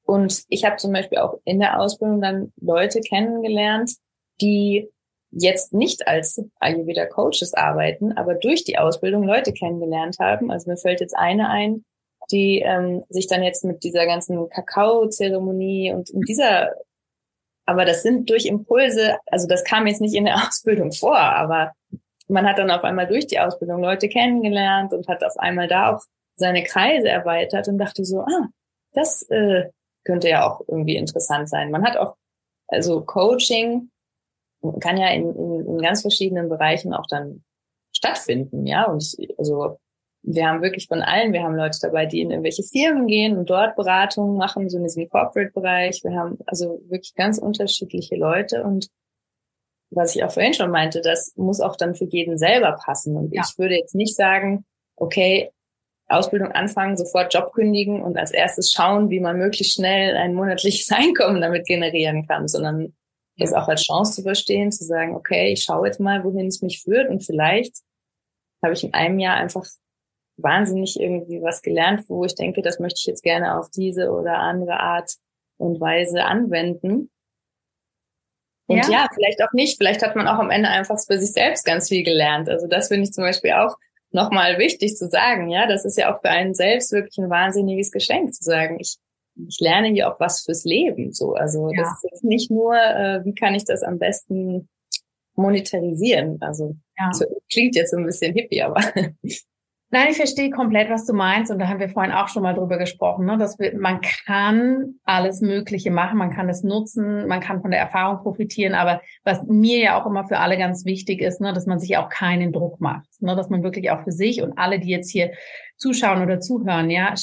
Und ich habe zum Beispiel auch in der Ausbildung dann Leute kennengelernt, die jetzt nicht als Ayurveda Coaches arbeiten, aber durch die Ausbildung Leute kennengelernt haben. Also mir fällt jetzt eine ein, die ähm, sich dann jetzt mit dieser ganzen Kakao-Zeremonie und in dieser, aber das sind durch Impulse, also das kam jetzt nicht in der (laughs) Ausbildung vor, aber man hat dann auf einmal durch die Ausbildung Leute kennengelernt und hat auf einmal da auch seine Kreise erweitert und dachte so, ah, das äh, könnte ja auch irgendwie interessant sein. Man hat auch, also Coaching kann ja in, in, in ganz verschiedenen Bereichen auch dann stattfinden, ja. Und ich, also wir haben wirklich von allen, wir haben Leute dabei, die in irgendwelche Firmen gehen und dort Beratungen machen, so in diesem Corporate-Bereich. Wir haben also wirklich ganz unterschiedliche Leute und was ich auch vorhin schon meinte, das muss auch dann für jeden selber passen. Und ja. ich würde jetzt nicht sagen, okay, Ausbildung anfangen, sofort Job kündigen und als erstes schauen, wie man möglichst schnell ein monatliches (laughs) Einkommen damit generieren kann, sondern das auch als Chance zu verstehen, zu sagen, okay, ich schaue jetzt mal, wohin es mich führt und vielleicht habe ich in einem Jahr einfach wahnsinnig irgendwie was gelernt, wo ich denke, das möchte ich jetzt gerne auf diese oder andere Art und Weise anwenden. Und ja. ja, vielleicht auch nicht. Vielleicht hat man auch am Ende einfach für sich selbst ganz viel gelernt. Also das finde ich zum Beispiel auch nochmal wichtig zu sagen. Ja, das ist ja auch für einen selbst wirklich ein wahnsinniges Geschenk zu sagen. Ich ich lerne hier auch was fürs Leben. So, also ja. das ist jetzt nicht nur, äh, wie kann ich das am besten monetarisieren. Also ja. so, klingt jetzt so ein bisschen hippie, aber (laughs) Nein, ich verstehe komplett, was du meinst. Und da haben wir vorhin auch schon mal drüber gesprochen, ne? dass wir, man kann alles Mögliche machen, man kann es nutzen, man kann von der Erfahrung profitieren. Aber was mir ja auch immer für alle ganz wichtig ist, ne, dass man sich auch keinen Druck macht, ne? dass man wirklich auch für sich und alle, die jetzt hier zuschauen oder zuhören, ja,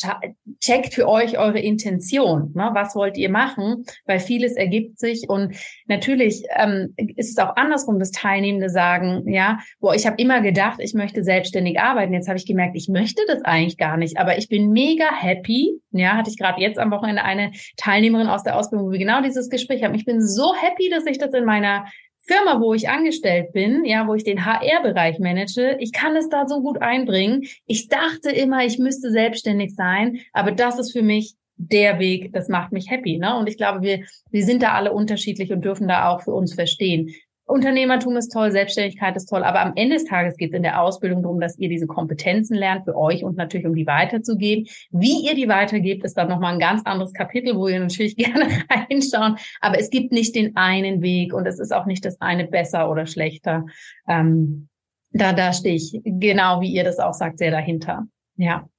checkt für euch eure Intention. Ne? Was wollt ihr machen? Weil vieles ergibt sich und natürlich ähm, ist es auch andersrum, dass Teilnehmende sagen, ja, boah, ich habe immer gedacht, ich möchte selbstständig arbeiten. Jetzt habe ich gemerkt, ich möchte das eigentlich gar nicht, aber ich bin mega happy. Ja, hatte ich gerade jetzt am Wochenende eine Teilnehmerin aus der Ausbildung, wo wir genau dieses Gespräch haben. Ich bin so happy, dass ich das in meiner Firma, wo ich angestellt bin, ja, wo ich den HR-Bereich manage, ich kann es da so gut einbringen. Ich dachte immer, ich müsste selbstständig sein, aber das ist für mich der Weg, das macht mich happy, ne? Und ich glaube, wir, wir sind da alle unterschiedlich und dürfen da auch für uns verstehen. Unternehmertum ist toll, Selbstständigkeit ist toll, aber am Ende des Tages geht es in der Ausbildung darum, dass ihr diese Kompetenzen lernt für euch und natürlich um die weiterzugeben. Wie ihr die weitergebt, ist dann nochmal ein ganz anderes Kapitel, wo ihr natürlich (laughs) gerne reinschauen. Aber es gibt nicht den einen Weg und es ist auch nicht das eine besser oder schlechter. Ähm, da, da stehe ich genau, wie ihr das auch sagt, sehr dahinter. Ja.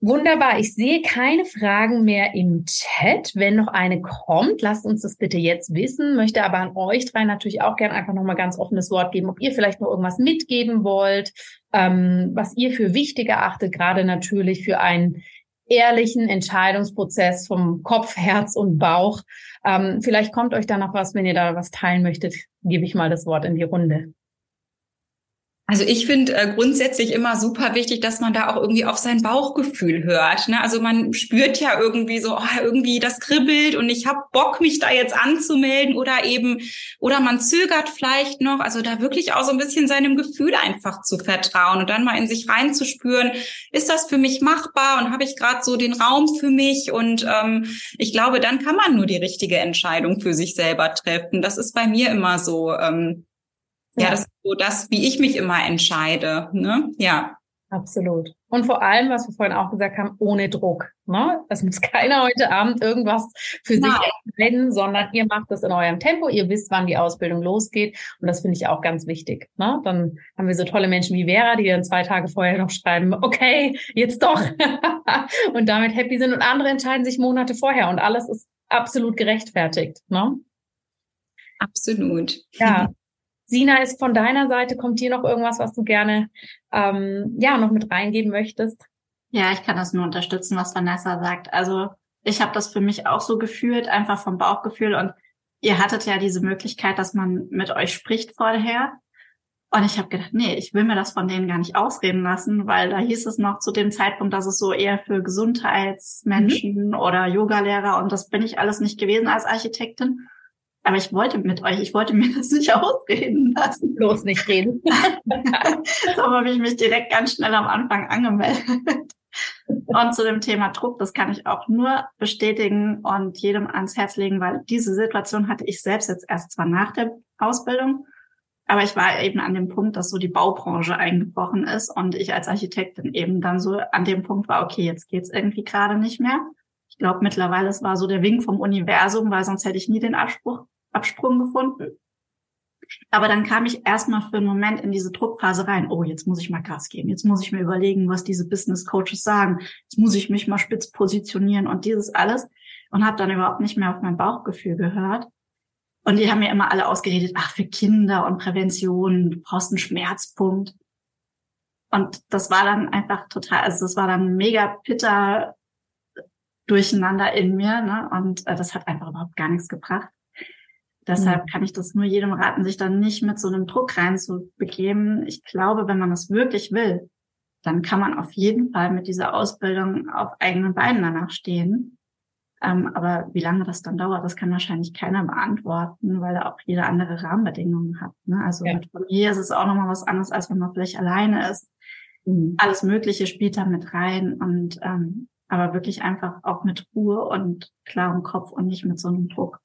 Wunderbar. Ich sehe keine Fragen mehr im Chat. Wenn noch eine kommt, lasst uns das bitte jetzt wissen. Möchte aber an euch drei natürlich auch gerne einfach nochmal ganz offenes Wort geben, ob ihr vielleicht noch irgendwas mitgeben wollt, ähm, was ihr für wichtig erachtet, gerade natürlich für einen ehrlichen Entscheidungsprozess vom Kopf, Herz und Bauch. Ähm, vielleicht kommt euch da noch was, wenn ihr da was teilen möchtet, gebe ich mal das Wort in die Runde. Also ich finde äh, grundsätzlich immer super wichtig, dass man da auch irgendwie auf sein Bauchgefühl hört. Ne? Also man spürt ja irgendwie so, oh, irgendwie das kribbelt und ich habe Bock, mich da jetzt anzumelden oder eben, oder man zögert vielleicht noch. Also da wirklich auch so ein bisschen seinem Gefühl einfach zu vertrauen und dann mal in sich reinzuspüren, ist das für mich machbar und habe ich gerade so den Raum für mich? Und ähm, ich glaube, dann kann man nur die richtige Entscheidung für sich selber treffen. Das ist bei mir immer so. Ähm, ja, das ist so das, wie ich mich immer entscheide. Ne? Ja. Absolut. Und vor allem, was wir vorhin auch gesagt haben, ohne Druck. Ne? Es muss (laughs) keiner heute Abend irgendwas für Nein. sich entscheiden, sondern ihr macht das in eurem Tempo. Ihr wisst, wann die Ausbildung losgeht. Und das finde ich auch ganz wichtig. Ne? Dann haben wir so tolle Menschen wie Vera, die dann zwei Tage vorher noch schreiben, okay, jetzt doch. (laughs) und damit happy sind. Und andere entscheiden sich Monate vorher. Und alles ist absolut gerechtfertigt. Ne? Absolut. Ja. Sina, ist von deiner Seite, kommt hier noch irgendwas, was du gerne ähm, ja noch mit reingeben möchtest? Ja, ich kann das nur unterstützen, was Vanessa sagt. Also ich habe das für mich auch so gefühlt, einfach vom Bauchgefühl. Und ihr hattet ja diese Möglichkeit, dass man mit euch spricht vorher. Und ich habe gedacht, nee, ich will mir das von denen gar nicht ausreden lassen, weil da hieß es noch zu dem Zeitpunkt, dass es so eher für Gesundheitsmenschen mhm. oder Yogalehrer und das bin ich alles nicht gewesen als Architektin. Aber ich wollte mit euch, ich wollte mir (laughs) das nicht ausreden lassen. Bloß nicht reden. (laughs) so habe ich mich direkt ganz schnell am Anfang angemeldet. Und zu dem Thema Druck, das kann ich auch nur bestätigen und jedem ans Herz legen, weil diese Situation hatte ich selbst jetzt erst zwar nach der Ausbildung, aber ich war eben an dem Punkt, dass so die Baubranche eingebrochen ist und ich als Architektin eben dann so an dem Punkt war, okay, jetzt geht's irgendwie gerade nicht mehr. Ich glaube mittlerweile, es war so der Wink vom Universum, weil sonst hätte ich nie den Abspruch, Absprung gefunden. Aber dann kam ich erstmal für einen Moment in diese Druckphase rein. Oh, jetzt muss ich mal Gas geben. Jetzt muss ich mir überlegen, was diese Business Coaches sagen. Jetzt muss ich mich mal spitz positionieren und dieses alles. Und habe dann überhaupt nicht mehr auf mein Bauchgefühl gehört. Und die haben mir immer alle ausgeredet, ach, für Kinder und Prävention, du brauchst einen Schmerzpunkt. Und das war dann einfach total, also das war dann mega bitter durcheinander in mir. Ne? Und äh, das hat einfach überhaupt gar nichts gebracht. Deshalb mhm. kann ich das nur jedem raten, sich dann nicht mit so einem Druck reinzubegeben. Ich glaube, wenn man das wirklich will, dann kann man auf jeden Fall mit dieser Ausbildung auf eigenen Beinen danach stehen. Ähm, aber wie lange das dann dauert, das kann wahrscheinlich keiner beantworten, weil er auch jede andere Rahmenbedingungen hat. Ne? Also ja. mit Familie ist es auch nochmal was anderes, als wenn man vielleicht alleine ist. Mhm. Alles Mögliche spielt da mit rein und ähm, aber wirklich einfach auch mit Ruhe und klarem Kopf und nicht mit so einem Druck.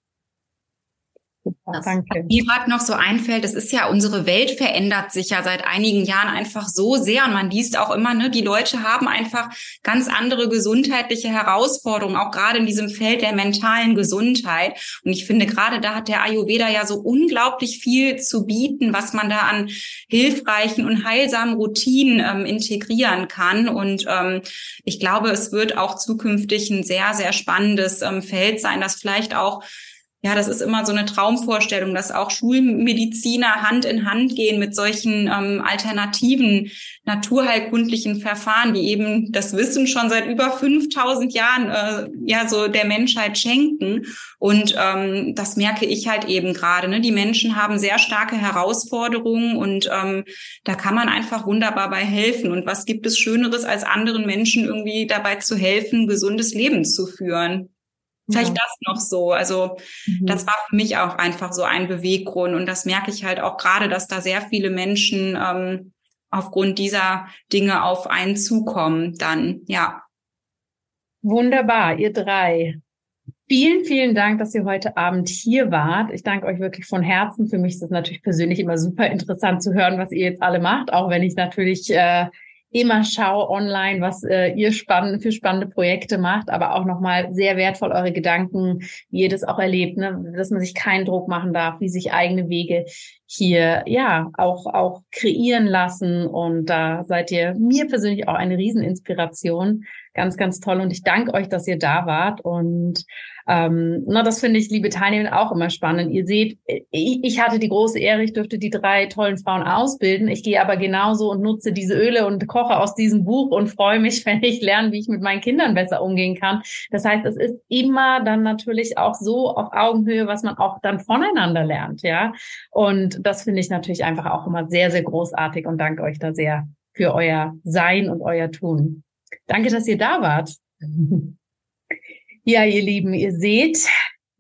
Super, danke. Mir gerade noch so einfällt, das ist ja, unsere Welt verändert sich ja seit einigen Jahren einfach so sehr und man liest auch immer, ne, die Leute haben einfach ganz andere gesundheitliche Herausforderungen, auch gerade in diesem Feld der mentalen Gesundheit. Und ich finde, gerade da hat der Ayurveda ja so unglaublich viel zu bieten, was man da an hilfreichen und heilsamen Routinen ähm, integrieren kann. Und ähm, ich glaube, es wird auch zukünftig ein sehr, sehr spannendes ähm, Feld sein, das vielleicht auch ja, das ist immer so eine Traumvorstellung, dass auch Schulmediziner Hand in Hand gehen mit solchen ähm, alternativen naturheilkundlichen Verfahren, die eben das Wissen schon seit über 5000 Jahren äh, ja so der Menschheit schenken. Und ähm, das merke ich halt eben gerade. Ne? Die Menschen haben sehr starke Herausforderungen und ähm, da kann man einfach wunderbar bei helfen. Und was gibt es Schöneres, als anderen Menschen irgendwie dabei zu helfen, gesundes Leben zu führen? Vielleicht ja. das noch so. Also mhm. das war für mich auch einfach so ein Beweggrund. Und das merke ich halt auch gerade, dass da sehr viele Menschen ähm, aufgrund dieser Dinge auf einen zukommen. Dann, ja. Wunderbar, ihr drei. Vielen, vielen Dank, dass ihr heute Abend hier wart. Ich danke euch wirklich von Herzen. Für mich ist es natürlich persönlich immer super interessant zu hören, was ihr jetzt alle macht, auch wenn ich natürlich äh, immer schau online, was äh, ihr spannend für spannende Projekte macht, aber auch nochmal sehr wertvoll eure Gedanken, wie ihr das auch erlebt, ne? dass man sich keinen Druck machen darf, wie sich eigene Wege hier ja auch auch kreieren lassen. Und da seid ihr mir persönlich auch eine Rieseninspiration, ganz ganz toll. Und ich danke euch, dass ihr da wart. Und ähm, na, das finde ich, liebe Teilnehmer, auch immer spannend. Ihr seht, ich, ich hatte die große Ehre, ich dürfte die drei tollen Frauen ausbilden. Ich gehe aber genauso und nutze diese Öle und koche aus diesem Buch und freue mich, (laughs) wenn ich lerne, wie ich mit meinen Kindern besser umgehen kann. Das heißt, es ist immer dann natürlich auch so auf Augenhöhe, was man auch dann voneinander lernt, ja. Und das finde ich natürlich einfach auch immer sehr, sehr großartig und danke euch da sehr für euer Sein und euer Tun. Danke, dass ihr da wart. (laughs) Ja, ihr Lieben, ihr seht,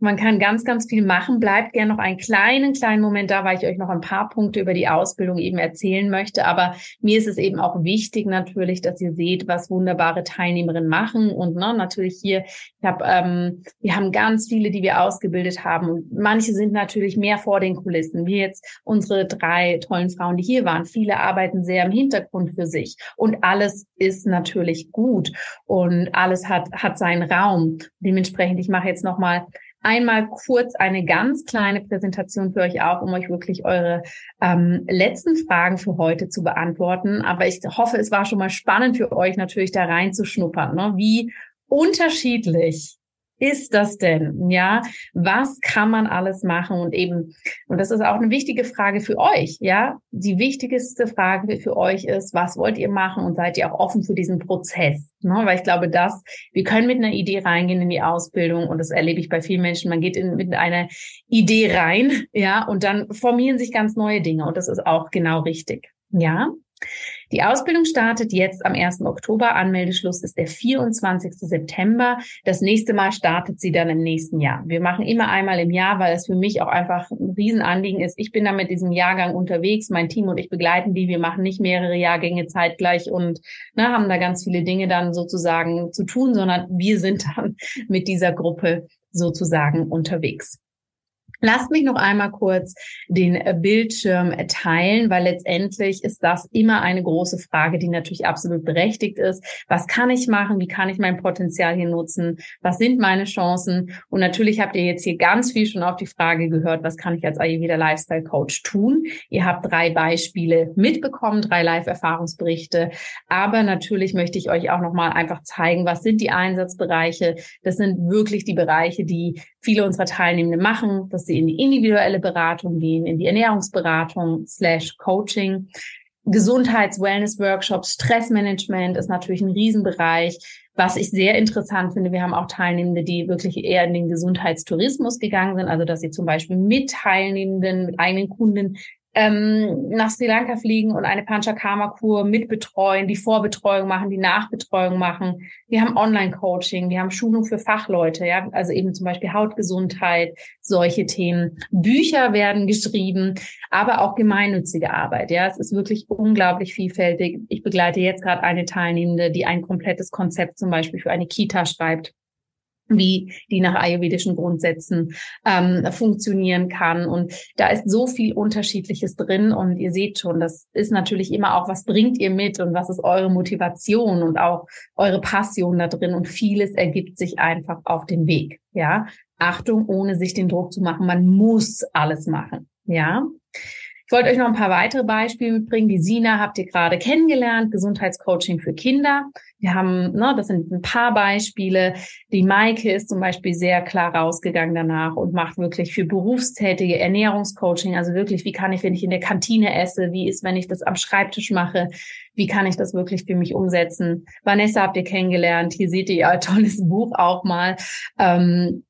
man kann ganz, ganz viel machen. Bleibt gern noch einen kleinen, kleinen Moment da, weil ich euch noch ein paar Punkte über die Ausbildung eben erzählen möchte. Aber mir ist es eben auch wichtig natürlich, dass ihr seht, was wunderbare Teilnehmerinnen machen. Und ne, natürlich hier, ich hab, ähm, wir haben ganz viele, die wir ausgebildet haben. Und manche sind natürlich mehr vor den Kulissen, wie jetzt unsere drei tollen Frauen, die hier waren. Viele arbeiten sehr im Hintergrund für sich. Und alles ist natürlich gut. Und alles hat, hat seinen Raum. Dementsprechend, ich mache jetzt nochmal einmal kurz eine ganz kleine Präsentation für euch auf, um euch wirklich eure ähm, letzten Fragen für heute zu beantworten. Aber ich hoffe, es war schon mal spannend für euch natürlich da reinzuschnuppern, ne? wie unterschiedlich ist das denn? Ja, was kann man alles machen? Und eben, und das ist auch eine wichtige Frage für euch. Ja, die wichtigste Frage für euch ist, was wollt ihr machen? Und seid ihr auch offen für diesen Prozess? Ne? Weil ich glaube, dass wir können mit einer Idee reingehen in die Ausbildung und das erlebe ich bei vielen Menschen. Man geht in, mit einer Idee rein, ja, und dann formieren sich ganz neue Dinge und das ist auch genau richtig. Ja. Die Ausbildung startet jetzt am 1. Oktober. Anmeldeschluss ist der 24. September. Das nächste Mal startet sie dann im nächsten Jahr. Wir machen immer einmal im Jahr, weil es für mich auch einfach ein Riesenanliegen ist. Ich bin da mit diesem Jahrgang unterwegs. Mein Team und ich begleiten die. Wir machen nicht mehrere Jahrgänge zeitgleich und ne, haben da ganz viele Dinge dann sozusagen zu tun, sondern wir sind dann mit dieser Gruppe sozusagen unterwegs. Lasst mich noch einmal kurz den äh, Bildschirm teilen, weil letztendlich ist das immer eine große Frage, die natürlich absolut berechtigt ist. Was kann ich machen? Wie kann ich mein Potenzial hier nutzen? Was sind meine Chancen? Und natürlich habt ihr jetzt hier ganz viel schon auf die Frage gehört, was kann ich als Ayurveda Lifestyle Coach tun? Ihr habt drei Beispiele mitbekommen, drei Live-Erfahrungsberichte. Aber natürlich möchte ich euch auch nochmal einfach zeigen, was sind die Einsatzbereiche? Das sind wirklich die Bereiche, die viele unserer Teilnehmenden machen. Das sie in die individuelle Beratung gehen, in die Ernährungsberatung slash Coaching. Gesundheits-Wellness-Workshops, Stressmanagement ist natürlich ein Riesenbereich. Was ich sehr interessant finde, wir haben auch Teilnehmende, die wirklich eher in den Gesundheitstourismus gegangen sind, also dass sie zum Beispiel mit Teilnehmenden, mit eigenen Kunden ähm, nach Sri Lanka fliegen und eine Panchakarma-Kur mitbetreuen, die Vorbetreuung machen, die Nachbetreuung machen. Wir haben Online-Coaching, wir haben Schulung für Fachleute, ja, also eben zum Beispiel Hautgesundheit, solche Themen. Bücher werden geschrieben, aber auch gemeinnützige Arbeit. Ja, es ist wirklich unglaublich vielfältig. Ich begleite jetzt gerade eine Teilnehmende, die ein komplettes Konzept zum Beispiel für eine Kita schreibt wie die nach ayurvedischen Grundsätzen ähm, funktionieren kann. Und da ist so viel Unterschiedliches drin. Und ihr seht schon, das ist natürlich immer auch, was bringt ihr mit und was ist eure Motivation und auch eure Passion da drin. Und vieles ergibt sich einfach auf dem Weg. Ja, Achtung, ohne sich den Druck zu machen. Man muss alles machen. Ja. Ich wollte euch noch ein paar weitere Beispiele mitbringen. Die Sina habt ihr gerade kennengelernt, Gesundheitscoaching für Kinder. Wir haben, ne, das sind ein paar Beispiele. Die Maike ist zum Beispiel sehr klar rausgegangen danach und macht wirklich für Berufstätige Ernährungscoaching. Also wirklich, wie kann ich, wenn ich in der Kantine esse, wie ist, wenn ich das am Schreibtisch mache, wie kann ich das wirklich für mich umsetzen? Vanessa habt ihr kennengelernt. Hier seht ihr ein tolles Buch auch mal. Ähm,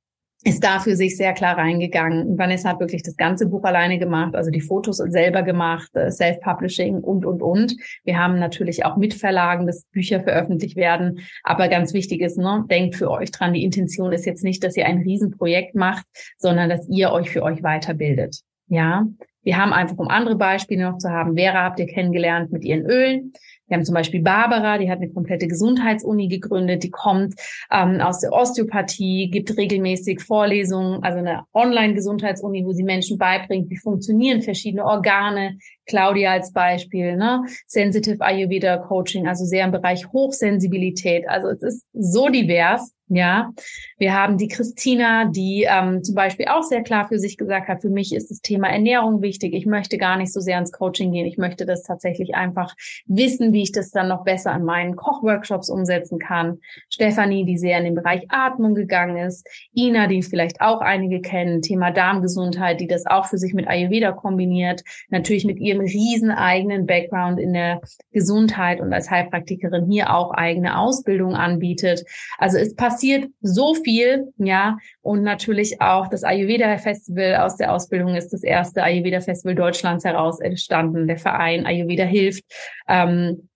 ist da für sich sehr klar reingegangen. Vanessa hat wirklich das ganze Buch alleine gemacht, also die Fotos selber gemacht, äh, Self-Publishing und, und, und. Wir haben natürlich auch Mitverlagen, dass Bücher veröffentlicht werden. Aber ganz wichtig ist, ne, denkt für euch dran, die Intention ist jetzt nicht, dass ihr ein Riesenprojekt macht, sondern dass ihr euch für euch weiterbildet. Ja, wir haben einfach, um andere Beispiele noch zu haben, Vera habt ihr kennengelernt mit ihren Ölen. Wir haben zum Beispiel Barbara, die hat eine komplette Gesundheitsuni gegründet, die kommt ähm, aus der Osteopathie, gibt regelmäßig Vorlesungen, also eine Online-Gesundheitsuni, wo sie Menschen beibringt, wie funktionieren verschiedene Organe. Claudia als Beispiel, ne? Sensitive Ayurveda Coaching, also sehr im Bereich Hochsensibilität. Also es ist so divers. Ja, wir haben die Christina, die ähm, zum Beispiel auch sehr klar für sich gesagt hat, für mich ist das Thema Ernährung wichtig. Ich möchte gar nicht so sehr ins Coaching gehen. Ich möchte das tatsächlich einfach wissen, wie ich das dann noch besser an meinen Kochworkshops umsetzen kann. Stefanie, die sehr in den Bereich Atmung gegangen ist. Ina, die vielleicht auch einige kennen, Thema Darmgesundheit, die das auch für sich mit Ayurveda kombiniert. Natürlich mit ihrem riesen eigenen Background in der Gesundheit und als Heilpraktikerin hier auch eigene Ausbildung anbietet. Also es passiert passiert so viel, ja. Und natürlich auch das Ayurveda Festival aus der Ausbildung ist das erste Ayurveda Festival Deutschlands heraus entstanden. Der Verein Ayurveda hilft. Ähm,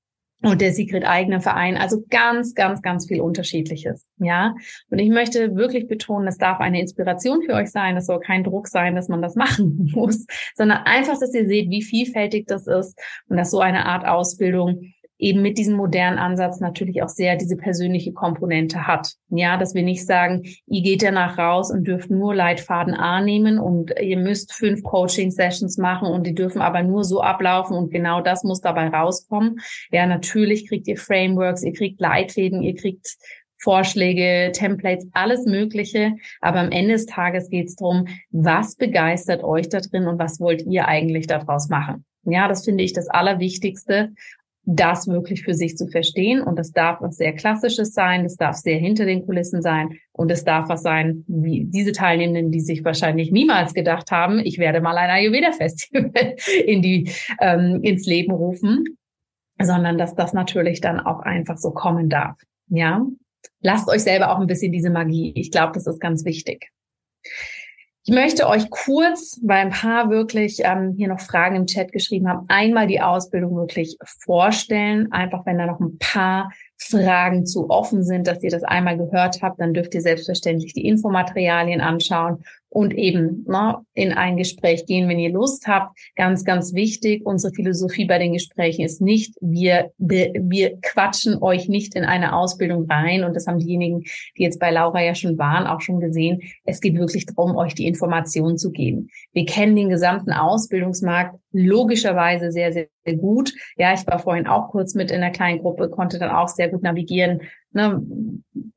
und der Secret eigener Verein. Also ganz, ganz, ganz viel Unterschiedliches. Ja. Und ich möchte wirklich betonen, das darf eine Inspiration für euch sein. Das soll kein Druck sein, dass man das (laughs) machen muss, sondern einfach, dass ihr seht, wie vielfältig das ist und dass so eine Art Ausbildung eben mit diesem modernen Ansatz natürlich auch sehr diese persönliche Komponente hat. Ja, dass wir nicht sagen, ihr geht danach raus und dürft nur Leitfaden A nehmen und ihr müsst fünf Coaching-Sessions machen und die dürfen aber nur so ablaufen und genau das muss dabei rauskommen. Ja, natürlich kriegt ihr Frameworks, ihr kriegt Leitfäden, ihr kriegt Vorschläge, Templates, alles Mögliche. Aber am Ende des Tages geht es darum, was begeistert euch da drin und was wollt ihr eigentlich daraus machen? Ja, das finde ich das Allerwichtigste das wirklich für sich zu verstehen. Und das darf was sehr Klassisches sein, das darf sehr hinter den Kulissen sein und es darf was sein, wie diese Teilnehmenden, die sich wahrscheinlich niemals gedacht haben, ich werde mal ein Ayurveda-Festival (laughs) in die, ähm, ins Leben rufen, sondern dass das natürlich dann auch einfach so kommen darf. Ja, lasst euch selber auch ein bisschen diese Magie. Ich glaube, das ist ganz wichtig. Ich möchte euch kurz, weil ein paar wirklich ähm, hier noch Fragen im Chat geschrieben haben, einmal die Ausbildung wirklich vorstellen. Einfach, wenn da noch ein paar Fragen zu offen sind, dass ihr das einmal gehört habt, dann dürft ihr selbstverständlich die Infomaterialien anschauen und eben ne, in ein Gespräch gehen, wenn ihr Lust habt. Ganz, ganz wichtig, unsere Philosophie bei den Gesprächen ist nicht, wir, wir quatschen euch nicht in eine Ausbildung rein. Und das haben diejenigen, die jetzt bei Laura ja schon waren, auch schon gesehen. Es geht wirklich darum, euch die Informationen zu geben. Wir kennen den gesamten Ausbildungsmarkt logischerweise sehr, sehr gut. Ja, ich war vorhin auch kurz mit in einer kleinen Gruppe, konnte dann auch sehr gut navigieren, ne,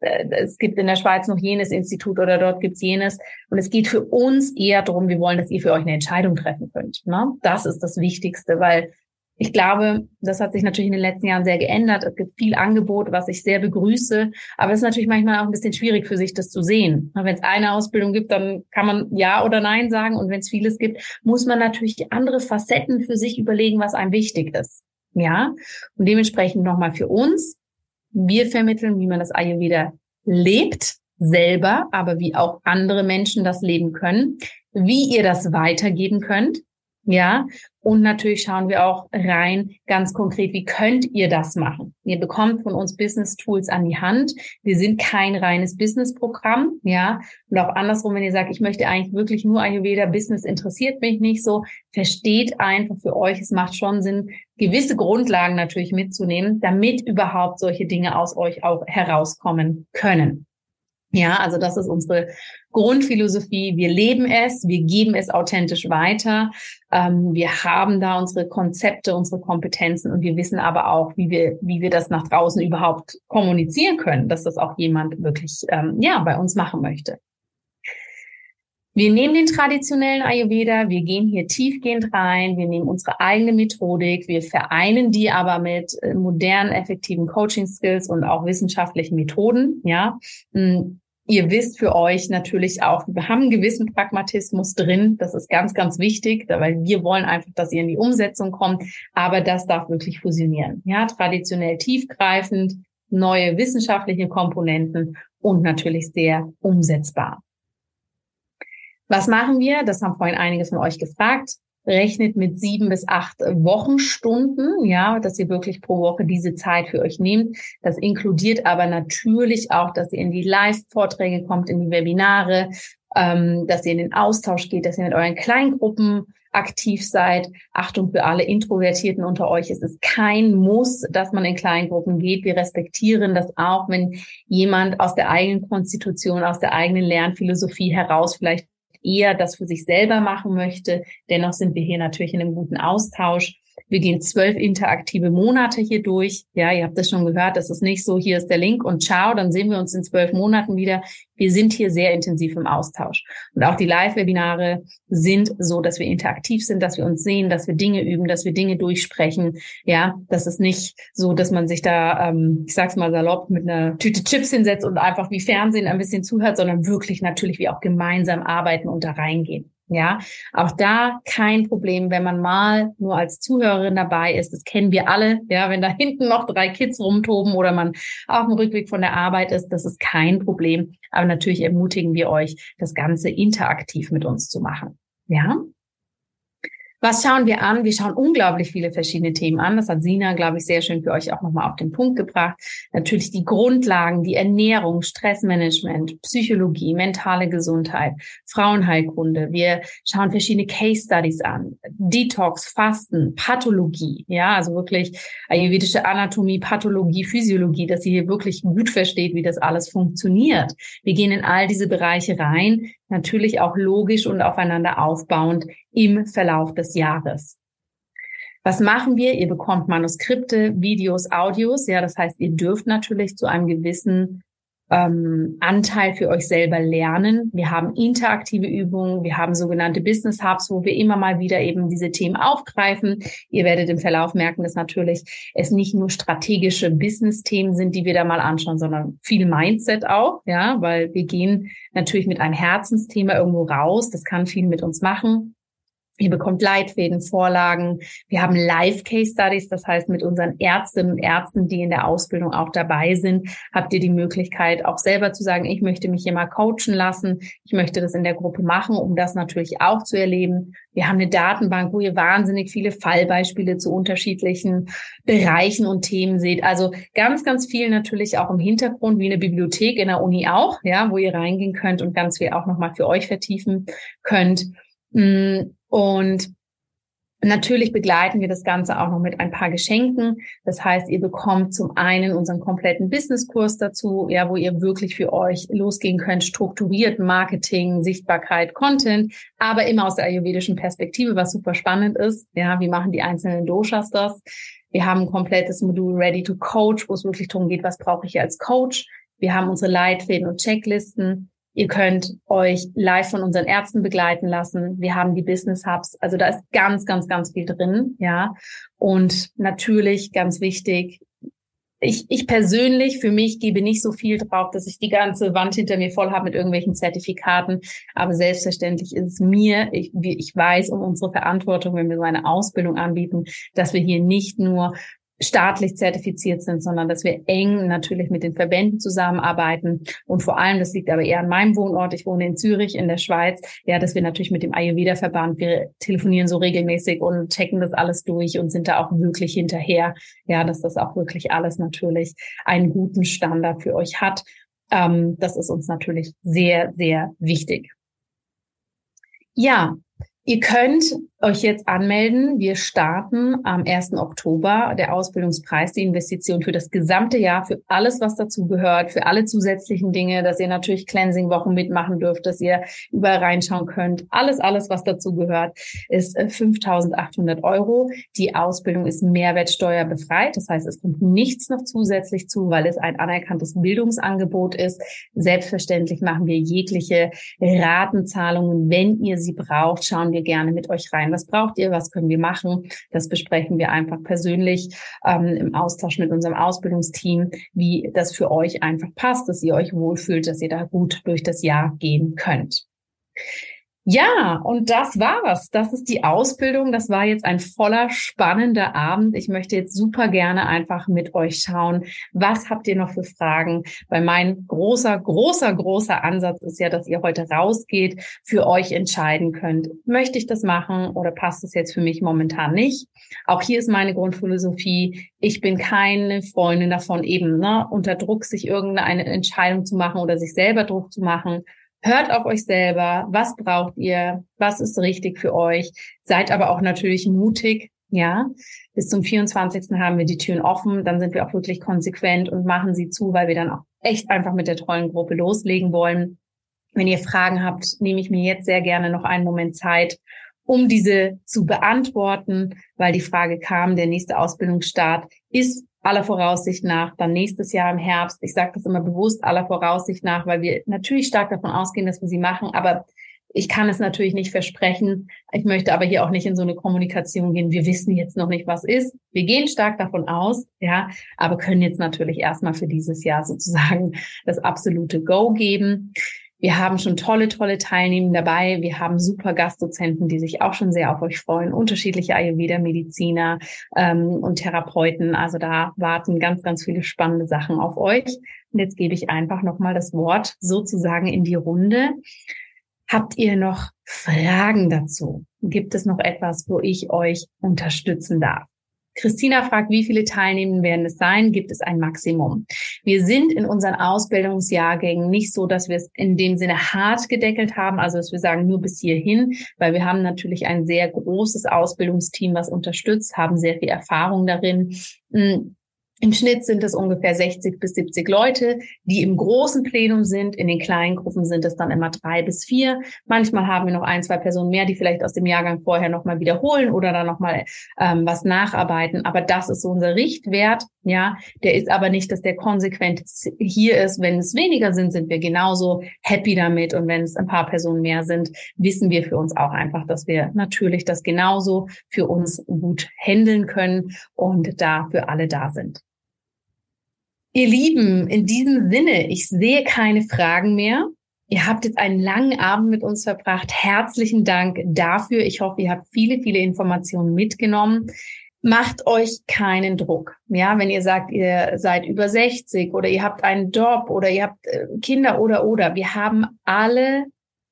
äh, es gibt in der Schweiz noch jenes Institut oder dort gibt's jenes. Und es geht für uns eher darum, wir wollen, dass ihr für euch eine Entscheidung treffen könnt. Ne? Das ist das Wichtigste, weil ich glaube, das hat sich natürlich in den letzten Jahren sehr geändert. Es gibt viel Angebot, was ich sehr begrüße. Aber es ist natürlich manchmal auch ein bisschen schwierig für sich, das zu sehen. Wenn es eine Ausbildung gibt, dann kann man Ja oder Nein sagen. Und wenn es vieles gibt, muss man natürlich andere Facetten für sich überlegen, was einem wichtig ist. Ja. Und dementsprechend nochmal für uns. Wir vermitteln, wie man das Ayurveda lebt, selber, aber wie auch andere Menschen das leben können, wie ihr das weitergeben könnt. Ja, und natürlich schauen wir auch rein ganz konkret, wie könnt ihr das machen? Ihr bekommt von uns Business Tools an die Hand. Wir sind kein reines Business Programm, ja. Und auch andersrum, wenn ihr sagt, ich möchte eigentlich wirklich nur Ayurveda, Business interessiert mich nicht so, versteht einfach für euch, es macht schon Sinn, gewisse Grundlagen natürlich mitzunehmen, damit überhaupt solche Dinge aus euch auch herauskommen können. Ja, also das ist unsere Grundphilosophie. Wir leben es, wir geben es authentisch weiter. Ähm, wir haben da unsere Konzepte, unsere Kompetenzen und wir wissen aber auch, wie wir, wie wir das nach draußen überhaupt kommunizieren können, dass das auch jemand wirklich, ähm, ja, bei uns machen möchte. Wir nehmen den traditionellen Ayurveda, wir gehen hier tiefgehend rein, wir nehmen unsere eigene Methodik, wir vereinen die aber mit äh, modernen, effektiven Coaching-Skills und auch wissenschaftlichen Methoden, ja. Ihr wisst für euch natürlich auch, wir haben einen gewissen Pragmatismus drin. Das ist ganz, ganz wichtig, weil wir wollen einfach, dass ihr in die Umsetzung kommt. Aber das darf wirklich fusionieren. Ja, traditionell tiefgreifend, neue wissenschaftliche Komponenten und natürlich sehr umsetzbar. Was machen wir? Das haben vorhin einige von euch gefragt. Rechnet mit sieben bis acht Wochenstunden, ja, dass ihr wirklich pro Woche diese Zeit für euch nehmt. Das inkludiert aber natürlich auch, dass ihr in die Live-Vorträge kommt, in die Webinare, ähm, dass ihr in den Austausch geht, dass ihr mit euren Kleingruppen aktiv seid. Achtung für alle Introvertierten unter euch. Es ist kein Muss, dass man in Kleingruppen geht. Wir respektieren das auch, wenn jemand aus der eigenen Konstitution, aus der eigenen Lernphilosophie heraus vielleicht eher das für sich selber machen möchte. Dennoch sind wir hier natürlich in einem guten Austausch. Wir gehen zwölf interaktive Monate hier durch. Ja, ihr habt das schon gehört. Das ist nicht so, hier ist der Link und ciao, dann sehen wir uns in zwölf Monaten wieder. Wir sind hier sehr intensiv im Austausch. Und auch die Live-Webinare sind so, dass wir interaktiv sind, dass wir uns sehen, dass wir Dinge üben, dass wir Dinge durchsprechen. Ja, das ist nicht so, dass man sich da, ähm, ich sag's mal salopp, mit einer Tüte Chips hinsetzt und einfach wie Fernsehen ein bisschen zuhört, sondern wirklich natürlich wie auch gemeinsam arbeiten und da reingehen. Ja, auch da kein Problem, wenn man mal nur als Zuhörerin dabei ist. Das kennen wir alle. Ja, wenn da (laughs) hinten noch drei Kids rumtoben oder man auf dem Rückweg von der Arbeit ist, das ist kein Problem. Aber natürlich ermutigen wir euch, das Ganze interaktiv mit uns zu machen. Ja. Was schauen wir an? Wir schauen unglaublich viele verschiedene Themen an. Das hat Sina, glaube ich, sehr schön für euch auch nochmal auf den Punkt gebracht. Natürlich die Grundlagen, die Ernährung, Stressmanagement, Psychologie, mentale Gesundheit, Frauenheilkunde. Wir schauen verschiedene Case Studies an. Detox, Fasten, Pathologie. Ja, also wirklich ayurvedische Anatomie, Pathologie, Physiologie, dass ihr hier wirklich gut versteht, wie das alles funktioniert. Wir gehen in all diese Bereiche rein natürlich auch logisch und aufeinander aufbauend im Verlauf des Jahres. Was machen wir? Ihr bekommt Manuskripte, Videos, Audios. Ja, das heißt, ihr dürft natürlich zu einem gewissen ähm, Anteil für euch selber lernen. Wir haben interaktive Übungen, wir haben sogenannte Business Hubs, wo wir immer mal wieder eben diese Themen aufgreifen. Ihr werdet im Verlauf merken, dass natürlich es nicht nur strategische Business-Themen sind, die wir da mal anschauen, sondern viel Mindset auch, ja, weil wir gehen natürlich mit einem Herzensthema irgendwo raus. Das kann viel mit uns machen. Ihr bekommt Leitfäden, Vorlagen. Wir haben Live-Case-Studies, das heißt mit unseren Ärztinnen und Ärzten, die in der Ausbildung auch dabei sind, habt ihr die Möglichkeit, auch selber zu sagen, ich möchte mich hier mal coachen lassen, ich möchte das in der Gruppe machen, um das natürlich auch zu erleben. Wir haben eine Datenbank, wo ihr wahnsinnig viele Fallbeispiele zu unterschiedlichen Bereichen und Themen seht. Also ganz, ganz viel natürlich auch im Hintergrund, wie eine Bibliothek in der Uni auch, ja, wo ihr reingehen könnt und ganz viel auch nochmal für euch vertiefen könnt. Und Natürlich begleiten wir das Ganze auch noch mit ein paar Geschenken. Das heißt, ihr bekommt zum einen unseren kompletten Businesskurs dazu, ja, wo ihr wirklich für euch losgehen könnt, strukturiert Marketing, Sichtbarkeit, Content, aber immer aus der ayurvedischen Perspektive, was super spannend ist. Ja, wie machen die einzelnen Doshas das? Wir haben ein komplettes Modul Ready to Coach, wo es wirklich darum geht, was brauche ich als Coach? Wir haben unsere Leitfäden und Checklisten. Ihr könnt euch live von unseren Ärzten begleiten lassen. Wir haben die Business Hubs. Also da ist ganz, ganz, ganz viel drin. Ja. Und natürlich ganz wichtig, ich, ich persönlich, für mich gebe nicht so viel drauf, dass ich die ganze Wand hinter mir voll habe mit irgendwelchen Zertifikaten. Aber selbstverständlich ist es mir, ich, ich weiß um unsere Verantwortung, wenn wir so eine Ausbildung anbieten, dass wir hier nicht nur staatlich zertifiziert sind, sondern dass wir eng natürlich mit den Verbänden zusammenarbeiten und vor allem, das liegt aber eher an meinem Wohnort, ich wohne in Zürich in der Schweiz, ja, dass wir natürlich mit dem Ayurveda-Verband, wir telefonieren so regelmäßig und checken das alles durch und sind da auch wirklich hinterher, ja, dass das auch wirklich alles natürlich einen guten Standard für euch hat. Ähm, das ist uns natürlich sehr, sehr wichtig. Ja, Ihr könnt euch jetzt anmelden. Wir starten am 1. Oktober der Ausbildungspreis, die Investition für das gesamte Jahr, für alles, was dazu gehört, für alle zusätzlichen Dinge, dass ihr natürlich Cleansing-Wochen mitmachen dürft, dass ihr überall reinschauen könnt. Alles, alles, was dazu gehört, ist 5.800 äh, Euro. Die Ausbildung ist mehrwertsteuerbefreit. Das heißt, es kommt nichts noch zusätzlich zu, weil es ein anerkanntes Bildungsangebot ist. Selbstverständlich machen wir jegliche Ratenzahlungen. Wenn ihr sie braucht, schauen wir gerne mit euch rein. Was braucht ihr? Was können wir machen? Das besprechen wir einfach persönlich ähm, im Austausch mit unserem Ausbildungsteam, wie das für euch einfach passt, dass ihr euch wohlfühlt, dass ihr da gut durch das Jahr gehen könnt. Ja, und das war's. Das ist die Ausbildung. Das war jetzt ein voller spannender Abend. Ich möchte jetzt super gerne einfach mit euch schauen, was habt ihr noch für Fragen? Weil mein großer, großer, großer Ansatz ist ja, dass ihr heute rausgeht, für euch entscheiden könnt, möchte ich das machen oder passt es jetzt für mich momentan nicht? Auch hier ist meine Grundphilosophie. Ich bin keine Freundin davon, eben ne, unter Druck sich irgendeine Entscheidung zu machen oder sich selber Druck zu machen, Hört auf euch selber. Was braucht ihr? Was ist richtig für euch? Seid aber auch natürlich mutig. Ja, bis zum 24. haben wir die Türen offen. Dann sind wir auch wirklich konsequent und machen sie zu, weil wir dann auch echt einfach mit der tollen Gruppe loslegen wollen. Wenn ihr Fragen habt, nehme ich mir jetzt sehr gerne noch einen Moment Zeit, um diese zu beantworten, weil die Frage kam, der nächste Ausbildungsstart ist aller Voraussicht nach dann nächstes Jahr im Herbst. Ich sage das immer bewusst aller Voraussicht nach, weil wir natürlich stark davon ausgehen, dass wir sie machen, aber ich kann es natürlich nicht versprechen. Ich möchte aber hier auch nicht in so eine Kommunikation gehen. Wir wissen jetzt noch nicht, was ist. Wir gehen stark davon aus, ja, aber können jetzt natürlich erstmal für dieses Jahr sozusagen das absolute Go geben. Wir haben schon tolle, tolle Teilnehmer dabei. Wir haben super Gastdozenten, die sich auch schon sehr auf euch freuen. Unterschiedliche Ayurveda-Mediziner ähm, und Therapeuten. Also da warten ganz, ganz viele spannende Sachen auf euch. Und jetzt gebe ich einfach nochmal das Wort sozusagen in die Runde. Habt ihr noch Fragen dazu? Gibt es noch etwas, wo ich euch unterstützen darf? Christina fragt, wie viele Teilnehmer werden es sein? Gibt es ein Maximum? Wir sind in unseren Ausbildungsjahrgängen nicht so, dass wir es in dem Sinne hart gedeckelt haben, also dass wir sagen nur bis hierhin, weil wir haben natürlich ein sehr großes Ausbildungsteam, was unterstützt, haben sehr viel Erfahrung darin. Im Schnitt sind es ungefähr 60 bis 70 Leute, die im großen Plenum sind. In den kleinen Gruppen sind es dann immer drei bis vier. Manchmal haben wir noch ein, zwei Personen mehr, die vielleicht aus dem Jahrgang vorher nochmal wiederholen oder dann nochmal ähm, was nacharbeiten. Aber das ist so unser Richtwert. Ja, der ist aber nicht, dass der konsequent hier ist. Wenn es weniger sind, sind wir genauso happy damit. Und wenn es ein paar Personen mehr sind, wissen wir für uns auch einfach, dass wir natürlich das genauso für uns gut handeln können und da für alle da sind. Ihr Lieben, in diesem Sinne, ich sehe keine Fragen mehr. Ihr habt jetzt einen langen Abend mit uns verbracht. Herzlichen Dank dafür. Ich hoffe, ihr habt viele, viele Informationen mitgenommen. Macht euch keinen Druck. Ja, wenn ihr sagt, ihr seid über 60 oder ihr habt einen Job oder ihr habt äh, Kinder oder oder. Wir haben alle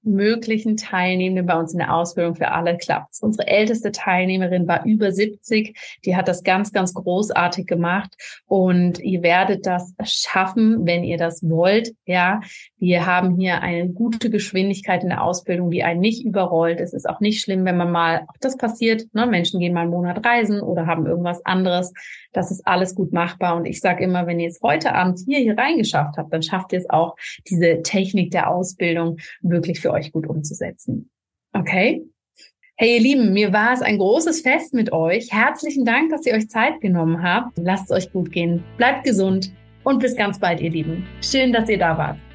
möglichen Teilnehmenden bei uns in der Ausbildung für alle klappt. Unsere älteste Teilnehmerin war über 70. Die hat das ganz, ganz großartig gemacht. Und ihr werdet das schaffen, wenn ihr das wollt. Ja, wir haben hier eine gute Geschwindigkeit in der Ausbildung, die einen nicht überrollt. Es ist auch nicht schlimm, wenn man mal, auch das passiert, ne? Menschen gehen mal einen Monat reisen oder haben irgendwas anderes. Das ist alles gut machbar. Und ich sage immer, wenn ihr es heute Abend hier, hier reingeschafft habt, dann schafft ihr es auch, diese Technik der Ausbildung wirklich für euch gut umzusetzen. Okay? Hey ihr Lieben, mir war es ein großes Fest mit euch. Herzlichen Dank, dass ihr euch Zeit genommen habt. Lasst es euch gut gehen. Bleibt gesund und bis ganz bald, ihr Lieben. Schön, dass ihr da wart.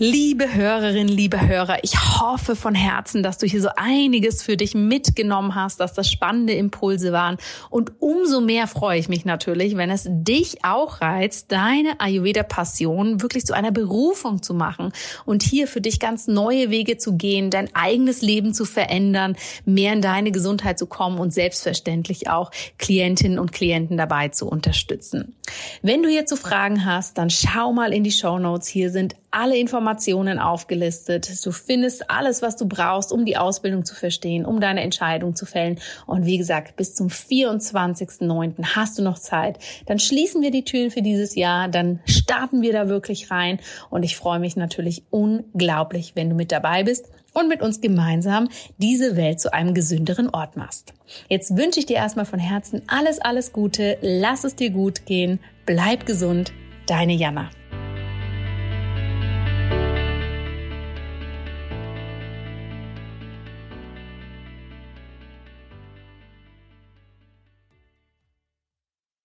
Liebe Hörerinnen, liebe Hörer, ich hoffe von Herzen, dass du hier so einiges für dich mitgenommen hast, dass das spannende Impulse waren. Und umso mehr freue ich mich natürlich, wenn es dich auch reizt, deine Ayurveda-Passion wirklich zu einer Berufung zu machen und hier für dich ganz neue Wege zu gehen, dein eigenes Leben zu verändern, mehr in deine Gesundheit zu kommen und selbstverständlich auch Klientinnen und Klienten dabei zu unterstützen. Wenn du hierzu Fragen hast, dann schau mal in die Show Notes. Hier sind alle Informationen aufgelistet. Du findest alles, was du brauchst, um die Ausbildung zu verstehen, um deine Entscheidung zu fällen. Und wie gesagt, bis zum 24.09. hast du noch Zeit. Dann schließen wir die Türen für dieses Jahr, dann starten wir da wirklich rein. Und ich freue mich natürlich unglaublich, wenn du mit dabei bist und mit uns gemeinsam diese Welt zu einem gesünderen Ort machst. Jetzt wünsche ich dir erstmal von Herzen alles, alles Gute. Lass es dir gut gehen. Bleib gesund. Deine Jana.